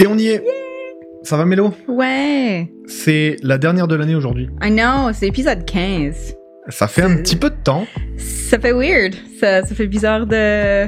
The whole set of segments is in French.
Et on y est. Ça va Mélo? Ouais. C'est la dernière de l'année aujourd'hui. I know, c'est épisode 15. Ça fait un petit peu de temps. Ça fait weird. Ça, ça fait bizarre de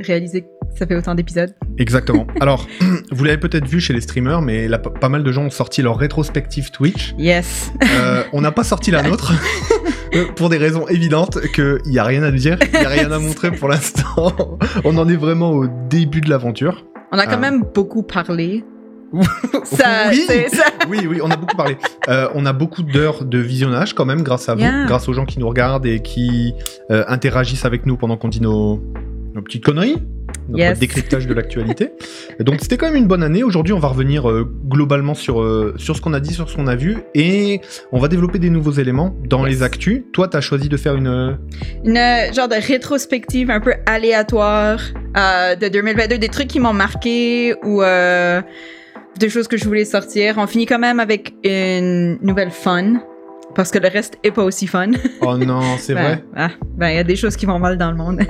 réaliser que ça fait autant d'épisodes. Exactement. Alors, vous l'avez peut-être vu chez les streamers, mais là, pas mal de gens ont sorti leur rétrospective Twitch. Yes. Euh, on n'a pas sorti la nôtre. euh, Pour des raisons évidentes qu'il n'y a rien à dire, il n'y a rien à montrer pour l'instant. On en est vraiment au début de l'aventure. On a quand Ah. même beaucoup parlé. Ça, oui, ça. oui, oui, on a beaucoup parlé. Euh, on a beaucoup d'heures de visionnage quand même grâce à vous, grâce aux gens qui nous regardent et qui euh, interagissent avec nous pendant qu'on dit nos, nos petites conneries, notre Yes. décryptage de l'actualité. Donc c'était quand même une bonne année. Aujourd'hui, on va revenir euh, globalement sur, euh, sur ce qu'on a dit, sur ce qu'on a vu, et on va développer des nouveaux éléments dans Yes. les actus. Toi, tu as choisi de faire une... Une euh, genre de rétrospective un peu aléatoire euh, de 2022, des trucs qui m'ont marqué ou euh, des choses que je voulais sortir. On finit quand même avec une nouvelle fun. Parce que le reste est pas aussi fun. Oh non, c'est Ben, vrai. ah, ben, il y a des choses qui vont mal dans le monde.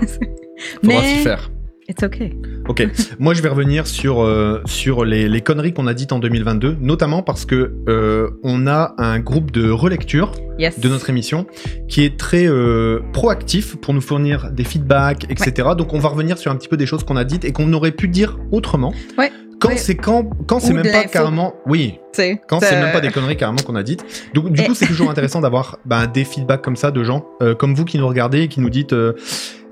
Faudra Mais s'y faire. It's okay. Ok, moi je vais revenir sur, euh, sur les, les conneries qu'on a dites en 2022, notamment parce que euh, on a un groupe de relecture Yes. de notre émission qui est très euh, proactif pour nous fournir des feedbacks, etc. Donc on va revenir sur un petit peu des choses qu'on a dites et qu'on aurait pu dire autrement. Ouais. Quand Ouais. c'est quand, quand c'est même pas carrément. Oui, quand c'est même pas des conneries carrément qu'on a dites. Donc du Et- coup, c'est toujours intéressant d'avoir ben, des feedbacks comme ça de gens euh, comme vous qui nous regardez et qui nous dites euh,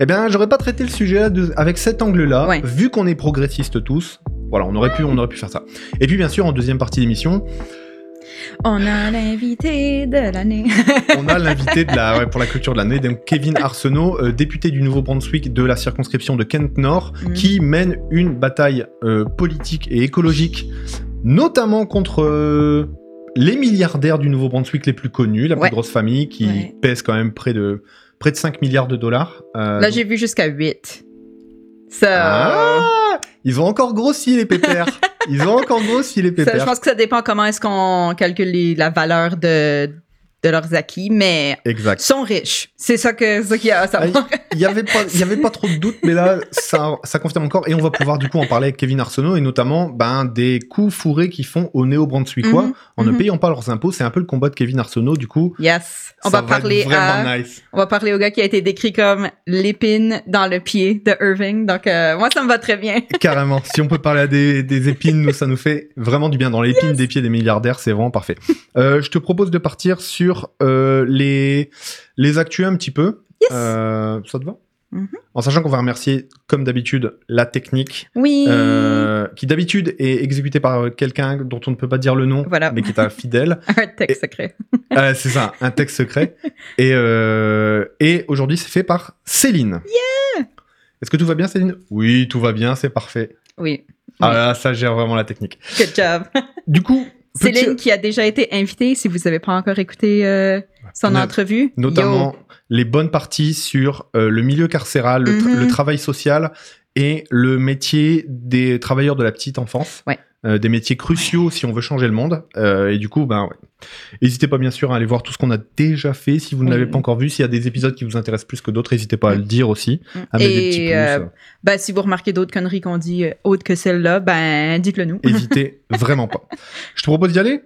Eh bien, j'aurais pas traité le sujet là de- avec cet angle-là, Ouais. vu qu'on est progressistes tous. Voilà, on aurait pu, on aurait pu faire ça. Et puis bien sûr, en deuxième partie d'émission, On a l'invité de l'année. on a l'invité de la, ouais, pour la culture de l'année, donc Kevin Arsenault, euh, député du Nouveau-Brunswick de la circonscription de Kent Nord, Mhm. qui mène une bataille euh, politique et écologique, notamment contre euh, les milliardaires du Nouveau-Brunswick les plus connus, la plus Ouais. grosse famille, qui Ouais. pèse quand même près de, près de 5 milliards de dollars. Euh, Là, j'ai vu jusqu'à 8. Ça. Ah Ils ont encore grossi les pépères. Ils ont encore grossi les ça, je pépères. pense que ça dépend comment est-ce qu'on calcule les- la valeur de, de leurs acquis, mais Exact. sont riches. C'est ça que ça qu'il y a à savoir. Il y avait pas, il y avait pas trop de doutes, mais là, ça, ça confirme encore. Et on va pouvoir du coup en parler avec Kevin Arsenault et notamment ben, des coups fourrés qu'ils font aux néo-brunswickois Mhm, en ne mhm. payant pas leurs impôts. C'est un peu le combat de Kevin Arsenault. Du coup, Yes. On va parler à, nice. on va parler au gars qui a été décrit comme l'épine dans le pied de Irving. Donc, euh, moi, ça me va très bien. Carrément. Si on peut parler à des, des épines, nous, ça nous fait vraiment du bien. Dans l'épine des pieds des milliardaires, c'est vraiment parfait. Euh, je te propose de partir sur euh, les, les actus un petit peu. Yes. Euh, ça te va? Mhm. En sachant qu'on va remercier, comme d'habitude, la technique, Oui. euh, qui d'habitude est exécutée par quelqu'un dont on ne peut pas dire le nom, Voilà. mais qui est un fidèle. Un texte secret. C'est ça, un texte secret. Et, et aujourd'hui, c'est fait par Céline. Est-ce que tout va bien, Céline? Oui, tout va bien, c'est parfait. Oui. Ah là, ça gère vraiment la technique. Good job. Du coup, Céline qui a déjà été invitée, si vous n'avez pas encore écouté euh, son No- entrevue. notamment les bonnes parties sur euh, le milieu carcéral, le, tra- Mhm. le travail social et le métier des travailleurs de la petite enfance. Ouais. Euh, des métiers cruciaux si on veut changer le monde. Euh, et du coup, ben ouais. N'hésitez pas bien sûr à aller voir tout ce qu'on a déjà fait. Si vous ne l'avez pas encore vu, s'il y a des épisodes qui vous intéressent plus que d'autres, n'hésitez pas à le dire aussi. À mettre des petits Et euh, ben, si vous remarquez d'autres conneries qu'on dit autres que celle-là, ben dites-le nous. Hésitez vraiment pas. Je te propose d'y aller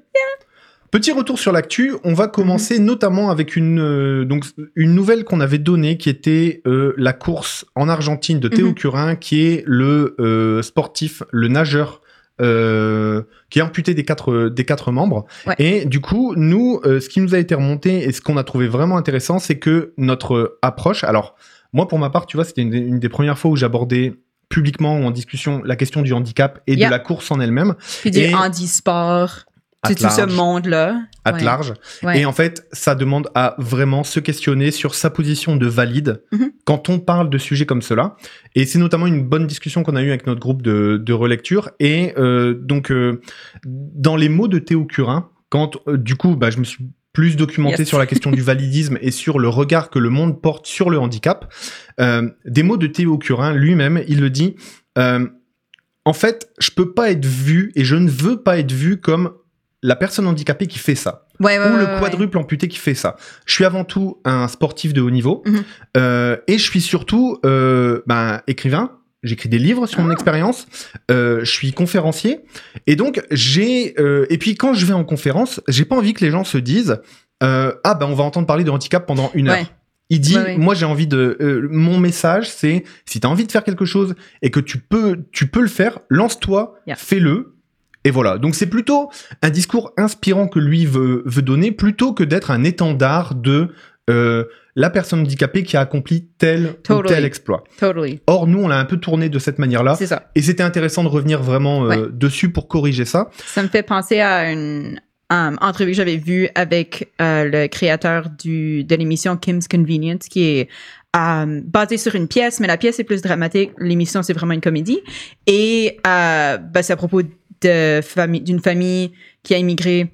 Petit retour sur l'actu, on va commencer Mhm. notamment avec une, euh, donc, une nouvelle qu'on avait donnée qui était euh, la course en Argentine de Théo Mhm. Curin, qui est le euh, sportif, le nageur, euh, qui est amputé des quatre, des quatre membres. Ouais. Et du coup, nous, euh, ce qui nous a été remonté et ce qu'on a trouvé vraiment intéressant, c'est que notre approche, alors moi pour ma part, tu vois, c'était une, des- une des premières fois où j'abordais publiquement ou en discussion la question du handicap et de la course en elle-même Puis du handisport. C'est tout ce large. monde-là. à Ouais. large. Ouais. Et en fait, ça demande à vraiment se questionner sur sa position de valide Mhm. quand on parle de sujets comme cela. Et c'est notamment une bonne discussion qu'on a eue avec notre groupe de, de relecture. Et euh, donc, euh, dans les mots de Théo Curin, quand euh, du coup, bah, je me suis plus documenté Yes. sur la question du validisme et sur le regard que le monde porte sur le handicap, des mots de Théo Curin lui-même, il le dit. en fait, je peux pas être vu et je ne veux pas être vu comme la personne handicapée qui fait ça Ouais, ouais, ou le quadruple amputé qui fait ça. Je suis avant tout un sportif de haut niveau Mhm. euh, et je suis surtout euh, ben, écrivain, j'écris des livres sur mon Ah. expérience, euh, je suis conférencier, et donc j'ai et puis quand je vais en conférence, j'ai pas envie que les gens se disent ah ben on va entendre parler de handicap pendant une heure. Ouais. Il dit, Ouais, ouais. moi j'ai envie de, euh, mon message c'est, si tu as envie de faire quelque chose et que tu peux, tu peux le faire, lance-toi, Yeah. fais-le. Et voilà. Donc c'est plutôt un discours inspirant que lui veut, veut donner, plutôt que d'être un étendard de euh, la personne handicapée qui a accompli tel ou tel exploit. Totally. Or nous on l'a un peu tourné de cette manière-là. C'est ça. Et c'était intéressant de revenir vraiment euh, Ouais. dessus pour corriger ça. Ça me fait penser à une um, entrevue que j'avais vue avec euh, le créateur du, de l'émission Kim's Convenience, qui est um, basée sur une pièce, mais la pièce est plus dramatique. L'émission, c'est vraiment une comédie. Et ben, c'est à propos de d'une famille qui a immigré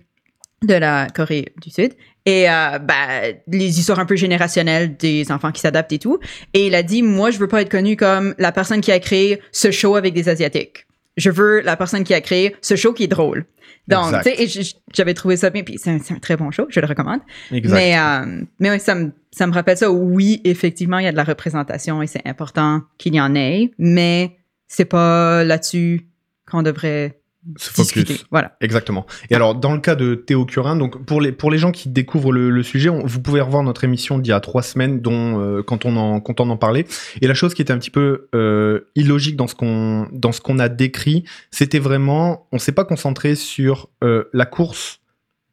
de la Corée du Sud. Et euh, ben, les histoires un peu générationnelles des enfants qui s'adaptent et tout. Et il a dit, moi, je veux pas être connu comme la personne qui a créé ce show avec des Asiatiques. Je veux la personne qui a créé ce show qui est drôle. Donc, tu sais, j'avais trouvé ça bien, puis c'est un, c'est un très bon show, je le recommande. Exact. Mais, euh, mais ouais, ça me, ça me rappelle ça. Oui, effectivement, il y a de la représentation et c'est important qu'il y en ait, mais c'est pas là-dessus qu'on devrait Se discuter. focus. Voilà. Exactement. Et alors, dans le cas de Théo Curin, donc pour les, pour les gens qui découvrent le, le sujet, on- vous pouvez revoir notre émission d'il y a trois semaines, dont euh, quand on en quand on en parlait. Et la chose qui était un petit peu euh, illogique dans ce qu'on dans ce qu'on a décrit, c'était vraiment, on s'est pas concentré sur euh, la course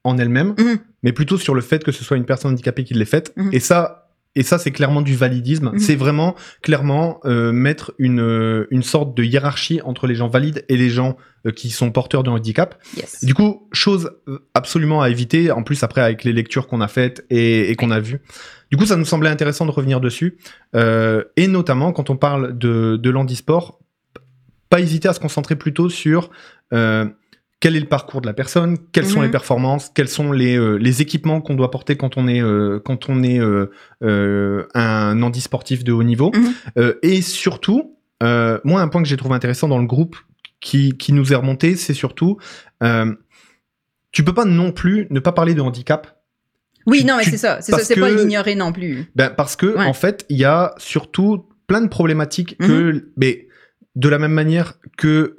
en elle-même, Mhm. mais plutôt sur le fait que ce soit une personne handicapée qui l'ait faite. Mhm. Et ça. Et ça, c'est clairement du validisme. Mhm. C'est vraiment, clairement, euh, mettre une, euh, une sorte de hiérarchie entre les gens valides et les gens euh, qui sont porteurs de handicap. Yes. Du coup, chose absolument à éviter, en plus après avec les lectures qu'on a faites et, et qu'on a vues. Du coup, ça nous semblait intéressant de revenir dessus. Euh, et notamment, quand on parle de, de l'handisport, pas hésiter à se concentrer plutôt sur quel est le parcours de la personne, quelles sont Mhm. les performances, quels sont les, euh, les équipements qu'on doit porter quand on est, euh, quand on est euh, euh, un handisportif de haut niveau. Mhm. Et surtout, moi, un point que j'ai trouvé intéressant dans le groupe qui, qui nous est remonté, c'est surtout, tu peux pas non plus ne pas parler de handicap, Oui, tu- non, mais c'est ça. C'est ça. C'est pas l'ignorer non plus. ben, parce que Ouais. en fait, il y a surtout plein de problématiques que, mais de la même manière que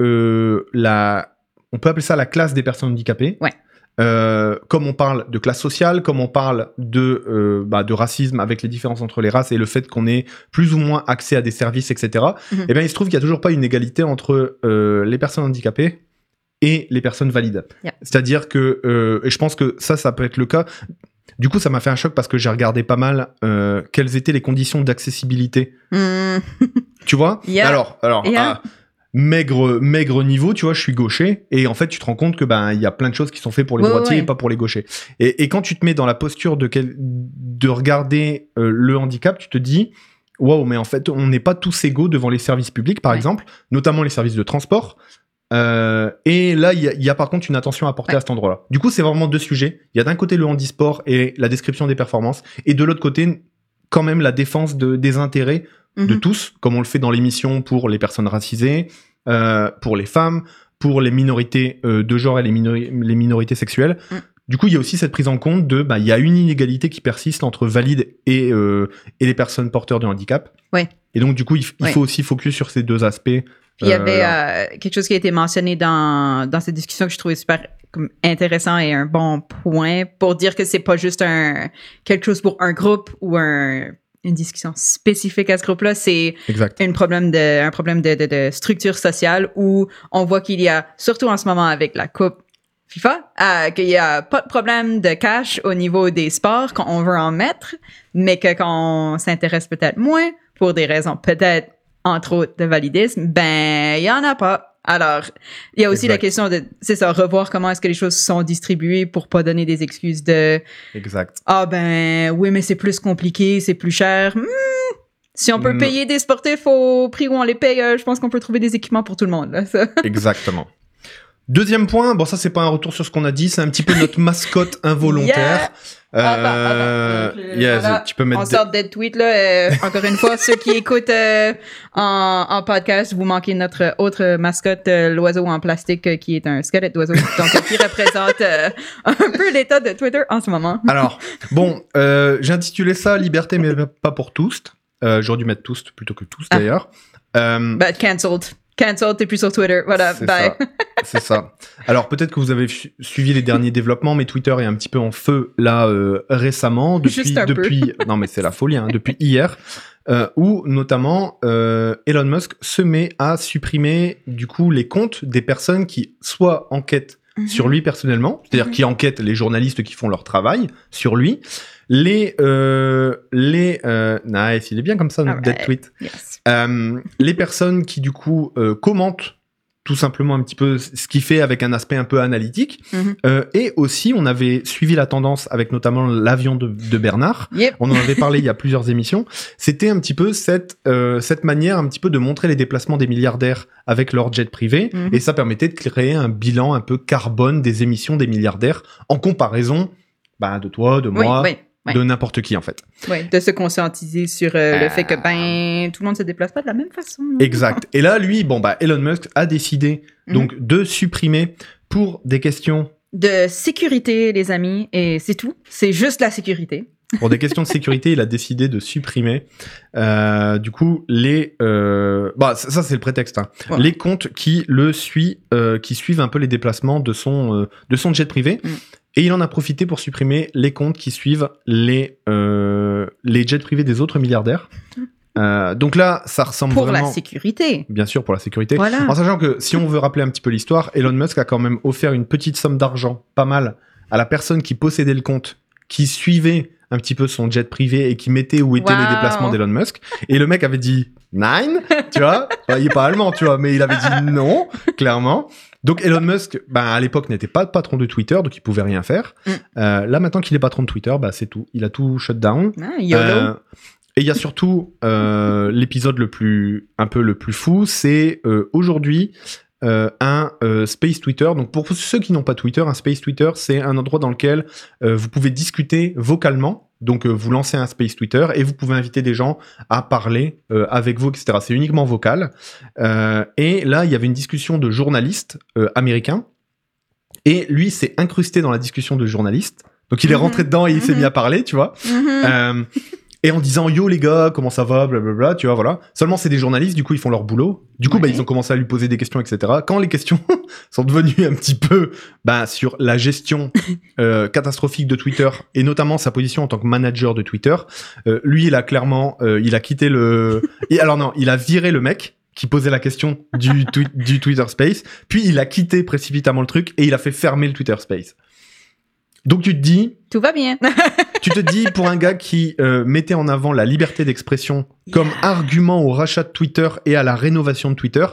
la, on peut appeler ça la classe des personnes handicapées. Ouais. Euh, comme on parle de classe sociale, comme on parle de, euh, bah, de racisme avec les différences entre les races et le fait qu'on ait plus ou moins accès à des services, etc. Mhm. Eh bien, il se trouve qu'il n'y a toujours pas une égalité entre euh, les personnes handicapées et les personnes valides. Yeah. C'est-à-dire que, et je pense que ça, ça peut être le cas. Du coup, ça m'a fait un choc parce que j'ai regardé pas mal quelles étaient les conditions d'accessibilité. Hmm. Tu vois? Yeah. Alors, alors Yeah. ah, maigre, maigre niveau, tu vois, je suis gaucher et en fait, tu te rends compte que ben il y a plein de choses qui sont faites pour les Ouais, droitiers ouais, et pas pour les gauchers. Et, et quand tu te mets dans la posture de quel- de regarder euh, le handicap, tu te dis waouh, mais en fait, on n'est pas tous égaux devant les services publics, par Ouais. exemple, notamment les services de transport. Euh, et là, il y, a- il y a par contre une attention à porter Ouais. à cet endroit-là. Du coup, c'est vraiment deux sujets. Il y a d'un côté le handisport et la description des performances, et de l'autre côté, quand même la défense de, des intérêts de Mhm. tous, comme on le fait dans l'émission pour les personnes racisées, euh, pour les femmes, pour les minorités euh, de genre et les, minori- les minorités sexuelles. Mm. Du coup, il y a aussi cette prise en compte de, bah, il y a une inégalité qui persiste entre valides et, euh, et les personnes porteurs de handicap. Ouais. Et donc, du coup, il, f- il Ouais. faut aussi focus sur ces deux aspects. Il y avait quelque chose qui a été mentionné dans, dans cette discussion que je trouvais super comme, intéressant et un bon point pour dire que c'est pas juste un quelque chose pour un groupe ou un, une discussion spécifique à ce groupe-là, c'est un problème de un problème de, de, de structure sociale où on voit qu'il y a surtout en ce moment avec la coupe FIFA, euh, qu'il y a pas de problème de cash au niveau des sports quand on veut en mettre, mais que quand on s'intéresse peut-être moins pour des raisons peut-être entre autres de validisme, ben il y en a pas. Alors, il y a aussi la question de c'est ça revoir comment est-ce que les choses sont distribuées pour pas donner des excuses de Exact. ah ben oui, mais c'est plus compliqué, c'est plus cher. Hmm, si on peut Non. payer des sportifs au prix où on les paye, euh, je pense qu'on peut trouver des équipements pour tout le monde. Là, ça. Exactement. Deuxième point, bon ça c'est pas un retour sur ce qu'on a dit, c'est un petit peu notre mascotte involontaire. Tu peux mettre On sort dead tweet là. euh, encore une fois, ceux qui écoutent euh, en, en podcast, vous manquez notre autre mascotte, euh, l'oiseau en plastique, qui est un squelette d'oiseau, donc qui représente un peu l'état de Twitter en ce moment. Alors, bon, j'ai intitulé ça Liberté mais pas pour tous. J'aurais dû mettre tous plutôt que tous Ah. d'ailleurs. Euh, Bah, cancelled. Cancelled, t'es plus sur Twitter. Voilà, bye. C'est ça. Alors peut-être que vous avez su- suivi les derniers développements, mais Twitter est un petit peu en feu là euh, récemment. Depuis, Juste un peu. depuis, non mais c'est la folie. Hein, depuis hier, euh, où notamment euh, Elon Musk se met à supprimer du coup les comptes des personnes qui soit enquêtent Mhm. sur lui personnellement, c'est-à-dire Mhm. qui enquêtent les journalistes qui font leur travail sur lui. Les euh, les euh, nice, il est bien comme ça notre Alright. dead tweet. Yes. Euh, les personnes qui du coup euh, commentent tout simplement un petit peu ce qu'il fait avec un aspect un peu analytique. Mhm. Euh, et aussi, on avait suivi la tendance avec notamment l'avion de, de Bernard. Yep. On en avait parlé il y a plusieurs émissions. C'était un petit peu cette, euh, cette manière un petit peu de montrer les déplacements des milliardaires avec leur jet privé. Mhm. Et ça permettait de créer un bilan un peu carbone des émissions des milliardaires en comparaison bah, de toi, de moi, oui, oui. De n'importe qui en fait. oui. De se conscientiser sur euh, le fait que, Euh. ben, tout le monde se déplace pas de la même façon. Exact. Et là, lui, bon, bah, Elon Musk a décidé Mhm. donc de supprimer pour des questions De sécurité, les amis, et c'est tout. C'est juste la sécurité. Pour des questions de sécurité, il a décidé de supprimer, euh, du coup, les. Euh, bah, ça, ça, c'est le prétexte. hein. Ouais. Les comptes qui le suivent, euh, qui suivent un peu les déplacements de son de son jet privé. Mm. Et il en a profité pour supprimer les comptes qui suivent les euh, les jets privés des autres milliardaires. Euh, donc là, ça ressemble Pour vraiment. la sécurité. Bien sûr, pour la sécurité. Voilà. En sachant que si on veut rappeler un petit peu l'histoire, Elon Musk a quand même offert une petite somme d'argent, pas mal, à la personne qui possédait le compte, qui suivait un petit peu son jet privé et qui mettait où étaient les déplacements d'Elon Musk. Et le mec avait dit nine, tu vois. Bah, il est pas allemand, tu vois, mais il avait dit non, clairement. Donc Elon Musk, ben, à l'époque, n'était pas patron de Twitter, donc il pouvait rien faire. Mm. Euh, là, maintenant qu'il est patron de Twitter, bah, c'est tout. Il a tout shut down. YOLO. Euh, et il y a surtout euh, l'épisode le plus un peu le plus fou, c'est aujourd'hui euh, un euh, space Twitter. Donc pour ceux qui n'ont pas Twitter, un space Twitter, c'est un endroit dans lequel euh, vous pouvez discuter vocalement. Donc euh, vous lancez un space Twitter et vous pouvez inviter des gens à parler avec vous, etc. C'est uniquement vocal. Et là, il y avait une discussion de journalistes américains. Et lui s'est incrusté dans la discussion de journalistes. Donc il est Mhm. rentré dedans et il s'est Mhm. mis à parler, tu vois. Et en disant yo les gars, comment ça va, blablabla, tu vois, voilà. Seulement c'est des journalistes, du coup ils font leur boulot. Du coup, bah, ils ont commencé à lui poser des questions, etc. Quand les questions sont devenues un petit peu bah, sur la gestion euh, catastrophique de Twitter et notamment sa position en tant que manager de Twitter, euh, lui il a clairement, euh, il a quitté le. Et alors non, il a viré le mec qui posait la question du, twi- du Twitter Space, puis il a quitté précipitamment le truc et il a fait fermer le Twitter Space. Donc tu te dis, Tout va bien. Tu te dis pour un gars qui euh, mettait en avant la liberté d'expression comme Yeah. argument au rachat de Twitter et à la rénovation de Twitter,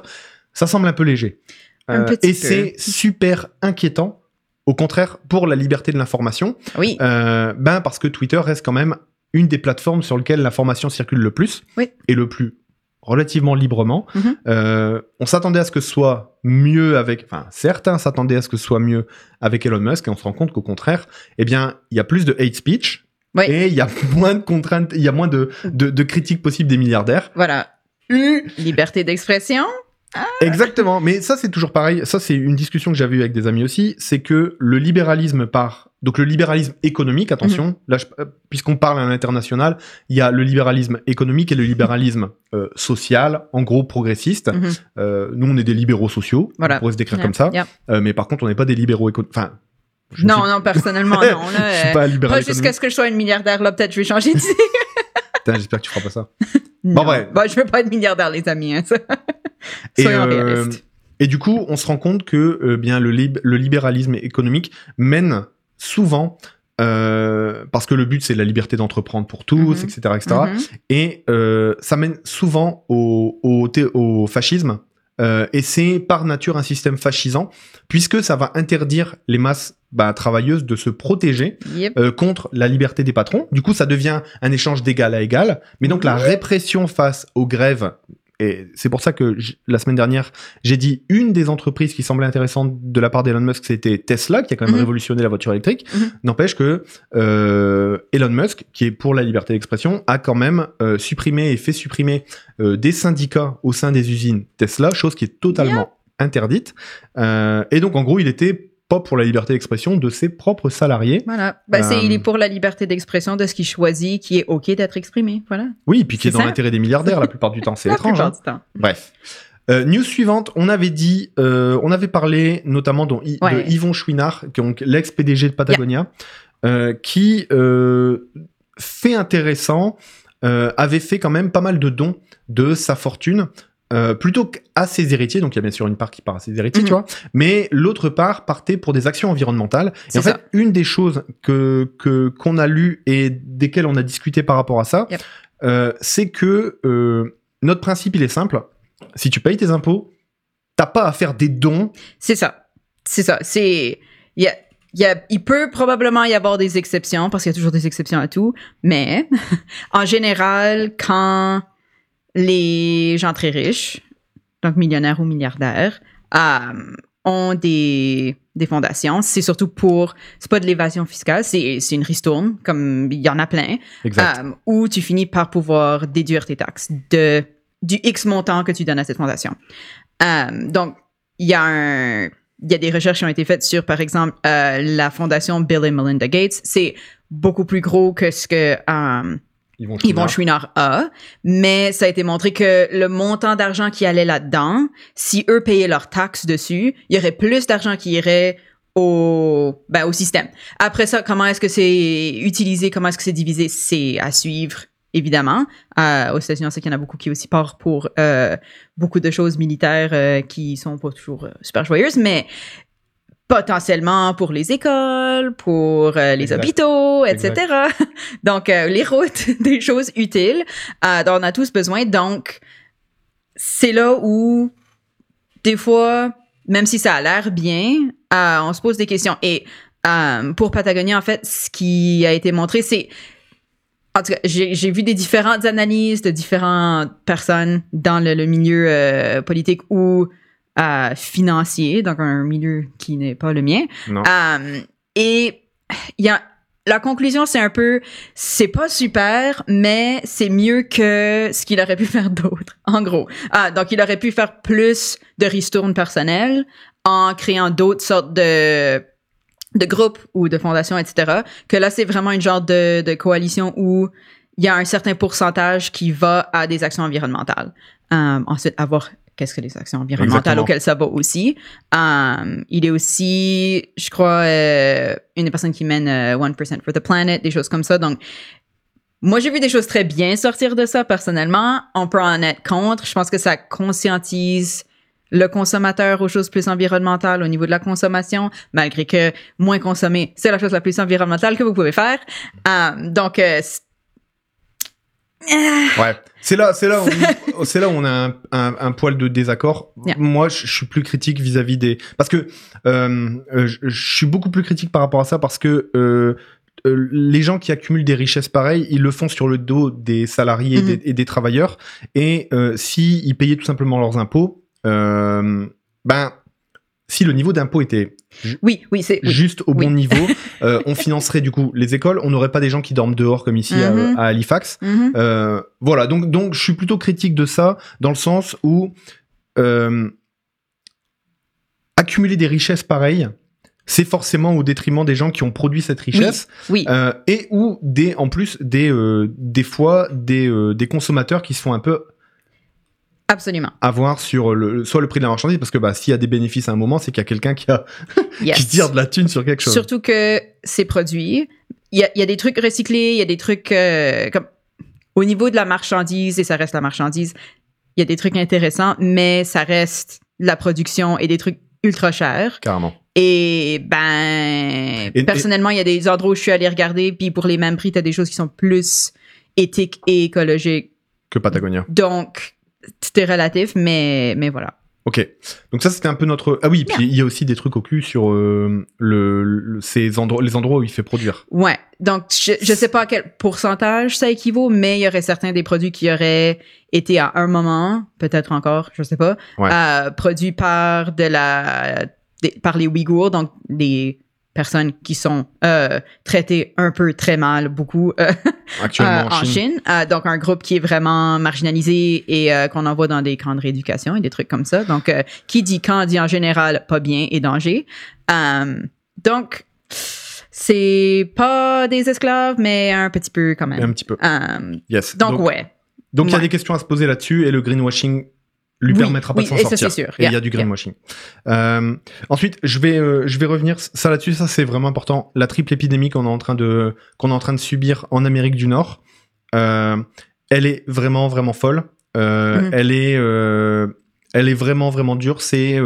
ça semble un peu léger. Un Euh, et c'est super inquiétant. Au contraire, pour la liberté de l'information, Oui. euh, ben parce que Twitter reste quand même une des plateformes sur lesquelles l'information circule le plus Oui. et le plus relativement librement. Mhm. Euh, on s'attendait à ce que ce soit mieux avec, enfin certains s'attendaient à ce que ce soit mieux avec Elon Musk et on se rend compte qu'au contraire, eh bien il y a plus de hate speech Oui. et il y a moins de contraintes, il y a moins de, de, de critiques possibles des milliardaires. Voilà. Liberté d'expression. Exactement, mais ça c'est toujours pareil. Ça c'est une discussion que j'avais eue avec des amis aussi. C'est que le libéralisme par donc le libéralisme économique, attention, Mhm. là euh, puisqu'on parle à l'international, il y a le libéralisme économique et le libéralisme euh, social, en gros progressiste. Mhm. Euh, nous on est des libéraux sociaux, Voilà. on pourrait se décrire Yeah, comme ça. yeah. Euh, mais par contre on n'est pas des libéraux économiques. Enfin, je ne Non, non, personnellement, non. je Là, suis euh, pas libéral pas jusqu'à ce que je sois une milliardaire, là, peut-être je vais changer d'idée. Putain, J'espère que tu feras pas ça. Non. ouais. Bah, je veux pas être milliardaire, les amis. Hein, ça. Et, Soyons euh, réalistes. Et du coup, on se rend compte que euh, bien le, lib- le libéralisme économique mène souvent, euh, parce que le but c'est la liberté d'entreprendre pour tous, etc., etc. Mhm. Et euh, ça mène souvent au, au, au fascisme. Et c'est par nature un système fascisant, puisque ça va interdire les masses bah, travailleuses de se protéger Yep. euh, contre la liberté des patrons. Du coup, ça devient un échange d'égal à égal. Mais donc, la répression face aux grèves, et c'est pour ça que la semaine dernière, j'ai dit une des entreprises qui semblait intéressante de la part d'Elon Musk, c'était Tesla, qui a quand même Mhm. révolutionné la voiture électrique. Mhm. N'empêche que euh, Elon Musk, qui est pour la liberté d'expression, a quand même euh, supprimé et fait supprimer euh, des syndicats au sein des usines Tesla, chose qui est totalement interdite. Et donc, en gros, il était pas pour la liberté d'expression de ses propres salariés. Voilà. C'est, Euh, il est pour la liberté d'expression de ce qu'il choisit, qui est OK d'être exprimé. Voilà. Oui, et puis qui est dans l'intérêt des milliardaires la plupart du temps. C'est étrange. hein. temps. Bref. Euh, news suivante, on avait dit, euh, on avait parlé notamment Ouais. de Yvon Chouinard, donc l'ex-PDG de Patagonia, euh, qui, euh, fait intéressant, euh, avait fait quand même pas mal de dons de sa fortune. Euh, plutôt qu'à ses héritiers, donc il y a bien sûr une part qui part à ses héritiers, Mhm. tu vois, mais l'autre part partait pour des actions environnementales. Et en fait, une des choses que que qu'on a lues et desquelles on a discuté par rapport à ça, Yep. euh, c'est que euh, notre principe il est simple. Si tu payes tes impôts, t'as pas à faire des dons. C'est ça. C'est ça. C'est. Il y a- il y a- il peut probablement y avoir des exceptions, parce qu'il y a toujours des exceptions à tout, mais en général, quand les gens très riches, donc millionnaires ou milliardaires, euh, ont des, des fondations, c'est surtout pour. C'est pas de l'évasion fiscale, c'est c'est une ristourne, comme il y en a plein, Exact. euh, où tu finis par pouvoir déduire tes taxes de, du X montant que tu donnes à cette fondation. Euh, donc, il y a un. Il y a des recherches qui ont été faites sur, par exemple, euh, la fondation Bill et Melinda Gates. C'est beaucoup plus gros que ce que euh, Yvon Yvon Chouinard. A, mais ça a été montré que le montant d'argent qui allait là-dedans, si eux payaient leurs taxes dessus, il y aurait plus d'argent qui irait au, ben, au système. Après ça, comment est-ce que c'est utilisé, comment est-ce que c'est divisé, c'est à suivre, évidemment. Aux États-Unis, on sait qu'il y en a beaucoup qui aussi partent pour euh, beaucoup de choses militaires euh, qui sont pas toujours euh, super joyeuses, mais potentiellement pour les écoles, pour euh, les Exact. hôpitaux, etc. donc, euh, les routes, des choses utiles euh, dont on a tous besoin. Donc, c'est là où, des fois, même si ça a l'air bien, euh, on se pose des questions. Et euh, pour Patagonia, en fait, ce qui a été montré, c'est... En tout cas, j'ai vu des différentes analyses de différentes personnes dans le, le milieu euh, politique ou euh, financier, donc un milieu qui n'est pas le mien. Euh, et y a, la conclusion, c'est un peu, c'est pas super, mais c'est mieux que ce qu'il aurait pu faire d'autre, en gros. Ah, donc, il aurait pu faire plus de ristournes personnelles en créant d'autres sortes de de groupes ou de fondations, etc. Que là, c'est vraiment une genre de, de coalition où il y a un certain pourcentage qui va à des actions environnementales. Euh, ensuite, à voir qu'est-ce que les actions environnementales Exactement. auxquelles ça va aussi. Euh, il est aussi, je crois, euh, une des personnes qui mène euh, 1% for the Planet, des choses comme ça. Donc, moi, j'ai vu des choses très bien sortir de ça, personnellement. On peut en être contre. Je pense que ça conscientise le consommateur aux choses plus environnementales au niveau de la consommation, malgré que moins consommer, c'est la chose la plus environnementale que vous pouvez faire. Euh, donc, euh, Ouais. C'est là, c'est là, où, c'est là où on a un, un, un poil de désaccord. Yeah. Moi, je, je suis plus critique vis-à-vis des, parce que euh, euh, je, je suis beaucoup plus critique par rapport à ça parce que euh, les gens qui accumulent des richesses pareilles, ils le font sur le dos des salariés et, des, et des travailleurs. Et euh, si ils payaient tout simplement leurs impôts, ben si le niveau d'impôt était oui, oui, c'est oui. juste au bon niveau, euh, on financerait du coup les écoles. On n'aurait pas des gens qui dorment dehors comme ici à- Mhm. à Halifax. Mhm. Euh, voilà, donc, donc je suis plutôt critique de ça, dans le sens où euh, accumuler des richesses pareilles, c'est forcément au détriment des gens qui ont produit cette richesse, Oui, euh, et ou des, en plus des, euh, des fois des, euh, des consommateurs qui se font un peu absolument. avoir sur le, soit le prix de la marchandise, parce que bah, s'il y a des bénéfices à un moment, c'est qu'il y a quelqu'un qui, a, Yes. qui tire de la thune sur quelque chose. Surtout que ces produits, il y a, y a des trucs recyclés, il y a des trucs euh, comme au niveau de la marchandise, et ça reste la marchandise, il y a des trucs intéressants, mais ça reste la production et des trucs ultra chers. Carrément. Et ben, Et- personnellement, il y a des endroits où je suis allée regarder, puis pour les mêmes prix, tu as des choses qui sont plus éthiques et écologiques. Que Patagonia. Donc, c'était relatif, mais, mais voilà. Ok, donc ça c'était un peu notre. Ah oui, puis il y a aussi des trucs au cul sur euh, le, le- ces endroits, les endroits où il fait produire. Ouais. Donc, je, je sais pas à quel pourcentage ça équivaut, mais il y aurait certains des produits qui auraient été à un moment, peut-être encore, je sais pas, Ouais. euh, produits par de la, des- par les Ouïghours, donc les personnes qui sont euh, traitées un peu très mal, beaucoup euh, Actuellement euh, en Chine. Donc, un groupe qui est vraiment marginalisé et qu'on envoie dans des camps de rééducation et des trucs comme ça. Donc, qui dit camp dit en général pas bien et danger. Donc, c'est pas des esclaves, mais un petit peu quand Un même. petit peu. Yes. donc, ouais. Donc il y a Ouais. des questions à se poser là-dessus et le greenwashing lui Oui, permettra pas oui, de s'en sortir. sûr. Et il y a Yeah, du yeah. greenwashing. Euh, ensuite, je vais, euh, je vais revenir ça là-dessus. Ça, c'est vraiment important. La triple épidémie qu'on est en train de, qu'on est en train de subir en Amérique du Nord, euh, elle est vraiment, vraiment folle. Euh, Mhm. Elle est, euh, elle est vraiment, vraiment dure. C'est,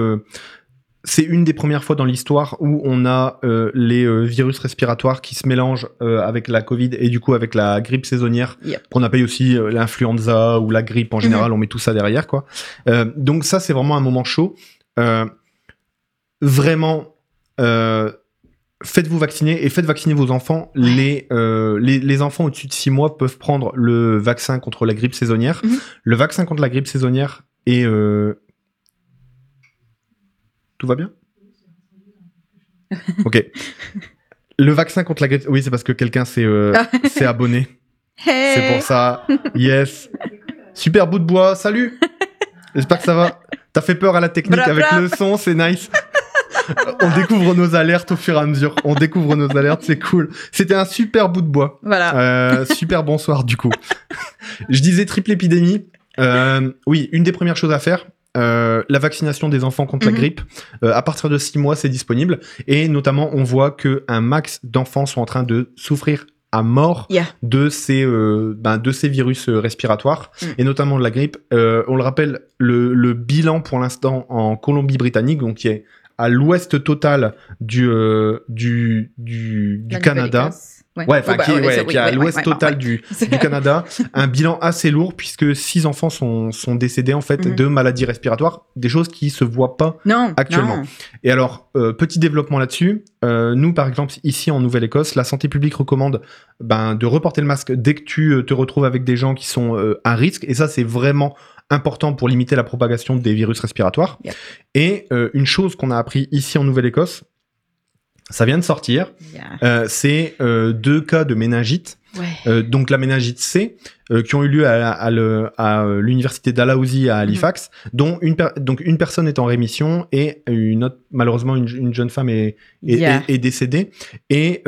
c'est une des premières fois dans l'histoire où on a euh, les euh, virus respiratoires qui se mélangent euh, avec la Covid et du coup avec la grippe saisonnière Yep. qu'on appelle aussi l'influenza ou la grippe en général. On met tout ça derrière quoi. Donc ça c'est vraiment un moment chaud. Vraiment. Faites-vous vacciner et faites vacciner vos enfants. Les, les, les enfants au-dessus de 6 mois peuvent prendre le vaccin contre la grippe saisonnière. Mhm. Le vaccin contre la grippe saisonnière est tout va bien? Ok. Le vaccin contre la grippe. Oui, c'est parce que quelqu'un s'est euh, s'est abonné. Hey! C'est pour ça. Yes. Super bout de bois. Salut. J'espère que ça va. T'as fait peur à la technique Brap, avec brap. le son, c'est nice. On découvre nos alertes au fur et à mesure. On découvre nos alertes, c'est cool. C'était un super bout de bois. Voilà. Euh, super bonsoir du coup. Je disais triple épidémie. Euh, oui, une des premières choses à faire. Euh, la vaccination des enfants contre Mhm. la grippe. Euh, à partir de 6 mois, c'est disponible. Et notamment, on voit que un max d'enfants sont en train de souffrir à mort Yeah. de ces, euh, ben, de ces virus respiratoires, Mm. et notamment de la grippe. Euh, on le rappelle, le, le bilan pour l'instant en Colombie-Britannique, donc qui est à l'ouest total du, euh, du, du, du La Canada. Ouais. Ouais, bah, qui, est- ouais, ouais, ça, qui oui, est à l'ouest total du, Canada. Un bilan assez lourd puisque six enfants sont, sont décédés en fait Mhm. de maladies respiratoires, des choses qui se voient pas. Non, Actuellement. non. Et alors, euh, petit développement là-dessus. euh, nous, par exemple, ici en Nouvelle-Écosse, la santé publique recommande ben, de reporter le masque dès que tu euh, te retrouves avec des gens qui sont euh, à risque. Et ça, c'est vraiment important pour limiter la propagation des virus respiratoires. Et une chose qu'on a appris ici en Nouvelle-Écosse, ça vient de sortir, Yeah. euh, c'est euh, deux cas de méningite Ouais. euh, donc la méningite C, qui ont eu lieu à, à le- à, l'université Dalhousie à Halifax, dont une donc une personne est en rémission et une autre, malheureusement une, une jeune femme est, est, Yeah. est- est décédée. Et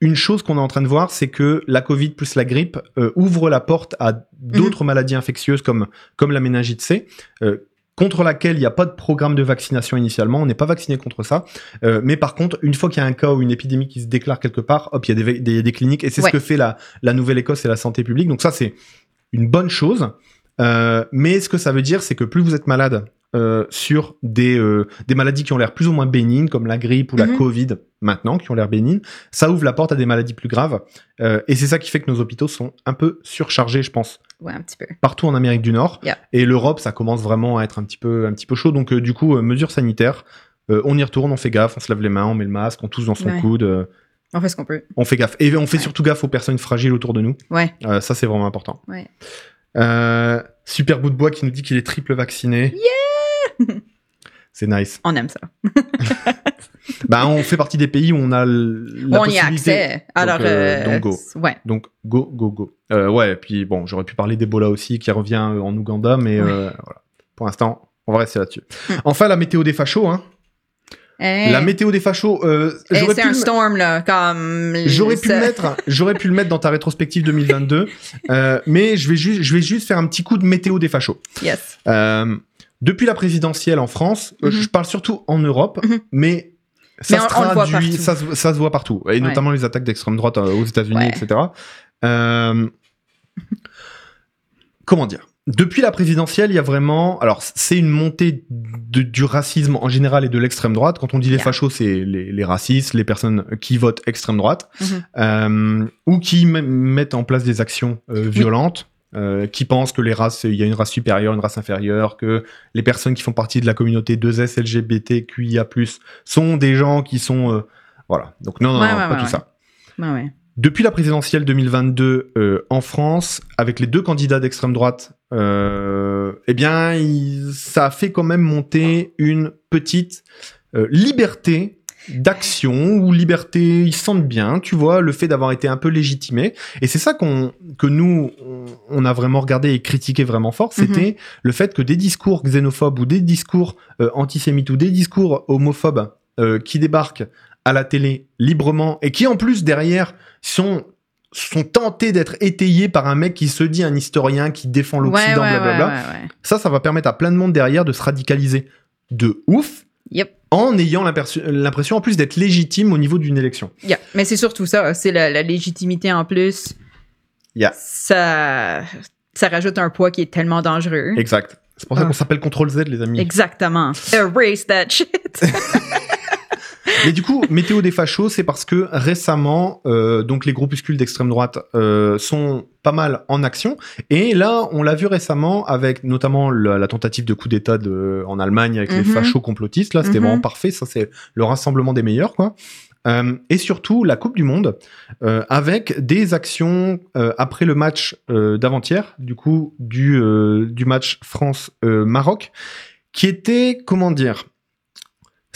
une chose qu'on est en train de voir, c'est que la Covid plus la grippe euh, ouvre la porte à d'autres maladies infectieuses comme, comme la méningite C. euh, contre laquelle il n'y a pas de programme de vaccination initialement, on n'est pas vacciné contre ça. Euh, mais par contre, une fois qu'il y a un cas ou une épidémie qui se déclare quelque part, hop, il y a des, des, des cliniques, et c'est Ouais. ce que fait la, la Nouvelle-Écosse et la santé publique. Donc ça, c'est une bonne chose. Euh, mais ce que ça veut dire, c'est que plus vous êtes malade euh, sur des, euh, des maladies qui ont l'air plus ou moins bénignes, comme la grippe ou la Mhm. Covid maintenant, qui ont l'air bénignes, ça ouvre la porte à des maladies plus graves. Euh, et c'est ça qui fait que nos hôpitaux sont un peu surchargés, je pense, Ouais, un petit peu. partout en Amérique du Nord. Yeah. Et l'Europe, ça commence vraiment à être un petit peu, un petit peu chaud. Donc, du coup, mesures sanitaires, on y retourne, on fait gaffe, on se lave les mains, on met le masque, on tousse dans son Ouais. coude, On fait ce qu'on peut. on fait gaffe. Et on fait Ouais. surtout gaffe aux personnes fragiles autour de nous. Ouais. Ça, c'est vraiment important. Ouais. Super bout de bois qui nous dit qu'il est triple vacciné. C'est nice. On aime ça. bah, on fait partie des pays où on a la on y a accès. Alors, Donc, euh, euh, donc go. ouais. Donc, go, go, go. Euh, ouais, et puis bon, j'aurais pu parler d'Ebola aussi qui revient euh, en Ouganda, mais euh, voilà. Pour l'instant, on va rester là-dessus. Hmm. Enfin, la météo des fachos. Hein. Hey. La météo des fachos. euh, j'aurais c'est un storm, là, comme... J'aurais pu, le mettre, j'aurais pu le mettre dans ta rétrospective 2022, euh, mais je vais, juste, je vais juste faire un petit coup de météo des fachos. Yes. Euh, depuis la présidentielle en France, euh, Mhm. je parle surtout en Europe, Mhm. mais ça Mais se traduit, partout. ça, se- ça se voit partout, et Ouais. notamment les attaques d'extrême droite euh, aux États-Unis, Ouais. etc. Euh, comment dire? Depuis la présidentielle, il y a vraiment, alors c'est une montée de- du racisme en général et de l'extrême droite. Quand on dit les Yeah. fachos, c'est les, les racistes, les personnes qui votent extrême droite Mhm. euh, ou qui mettent en place des actions euh, violentes, euh, qui pensent que les races, il y a une race supérieure, une race inférieure, que les personnes qui font partie de la communauté 2S LGBTQIA+ sont des gens qui sont euh, voilà. Donc non, non, Ouais, non, ouais, pas ouais, tout ça. Depuis la présidentielle 2022 euh, en France, avec les deux candidats d'extrême droite, eh bien, il- ça a fait quand même monter une petite liberté d'action ou liberté, ils se sentent bien, tu vois, le fait d'avoir été un peu légitimé. Et c'est ça qu'on que nous, on, a vraiment regardé et critiqué vraiment fort, c'était le fait que des discours xénophobes ou des discours euh, antisémites ou des discours homophobes euh, qui débarquent à la télé librement et qui en plus derrière sont sont tentés d'être étayés par un mec qui se dit un historien qui défend l'Occident, ouais, blablabla. ouais, ouais. Ça, ça va permettre à plein de monde derrière de se radicaliser de ouf Yep. En ayant l'impression en plus d'être légitime au niveau d'une élection. Yeah. Mais c'est surtout ça, c'est la, la légitimité en plus. Yeah. Ça, ça rajoute un poids qui est tellement dangereux. Exact. C'est pour ça Ah. qu'on s'appelle Contrôle Z, les amis. Exactement. Erase that shit. Mais du coup, météo des fachos, c'est parce que récemment, euh, donc les groupuscules d'extrême droite euh, sont pas mal en action. Et là, on l'a vu récemment avec notamment la, la tentative de coup d'État en Allemagne avec les Mhm. fachos complotistes. Là, c'était Mhm. vraiment parfait. Ça, c'est le rassemblement des meilleurs, quoi. Euh, et surtout la Coupe du Monde euh, avec des actions euh, après le match euh, d'avant-hier, du coup du, euh, du match France-Maroc, qui était comment dire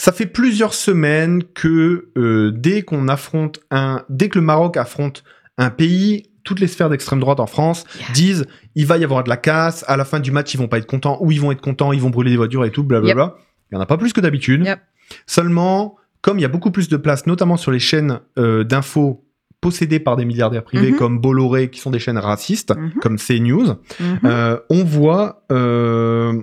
ça fait plusieurs semaines que euh, dès qu'on affronte un, dès que le Maroc affronte un pays, toutes les sphères d'extrême droite en France Yeah. disent il va y avoir de la casse, à la fin du match ils vont pas être contents ou ils vont être contents, ils vont brûler des voitures et tout, blablabla. Il y en a pas plus que d'habitude. Yep. Seulement, comme il y a beaucoup plus de place, notamment sur les chaînes euh, d'infos possédées par des milliardaires privés Mhm. comme Bolloré, qui sont des chaînes racistes, Mhm. comme CNews, Mhm. euh, on voit euh,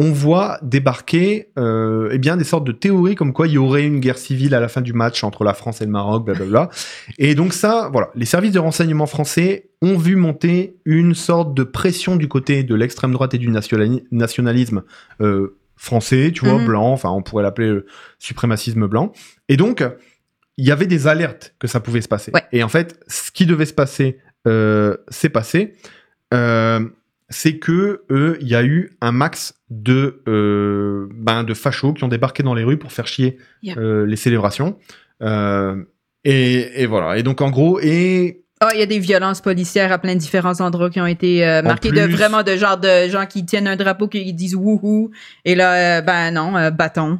on voit débarquer euh, eh bien des sortes de théories comme quoi il y aurait une guerre civile à la fin du match entre la France et le Maroc, blablabla. et donc ça, voilà, les services de renseignement français ont vu monter une sorte de pression du côté de l'extrême droite et du nationali- nationalisme euh, français, tu vois, Mhm. blanc, enfin on pourrait l'appeler euh, suprémacisme blanc. Et donc il y avait des alertes que ça pouvait se passer. Ouais. Et en fait, ce qui devait se passer euh, s'est passé. Euh, c'est que euh, il y a eu un max de euh, ben, de fachos qui ont débarqué dans les rues pour faire chier Yeah. euh, les célébrations. Et, et voilà. Et donc en gros, et Ah, il y a des violences policières à plein de différents endroits qui ont été marqués de vraiment de genre de gens qui tiennent un drapeau qui disent wouhou et là ben non bâton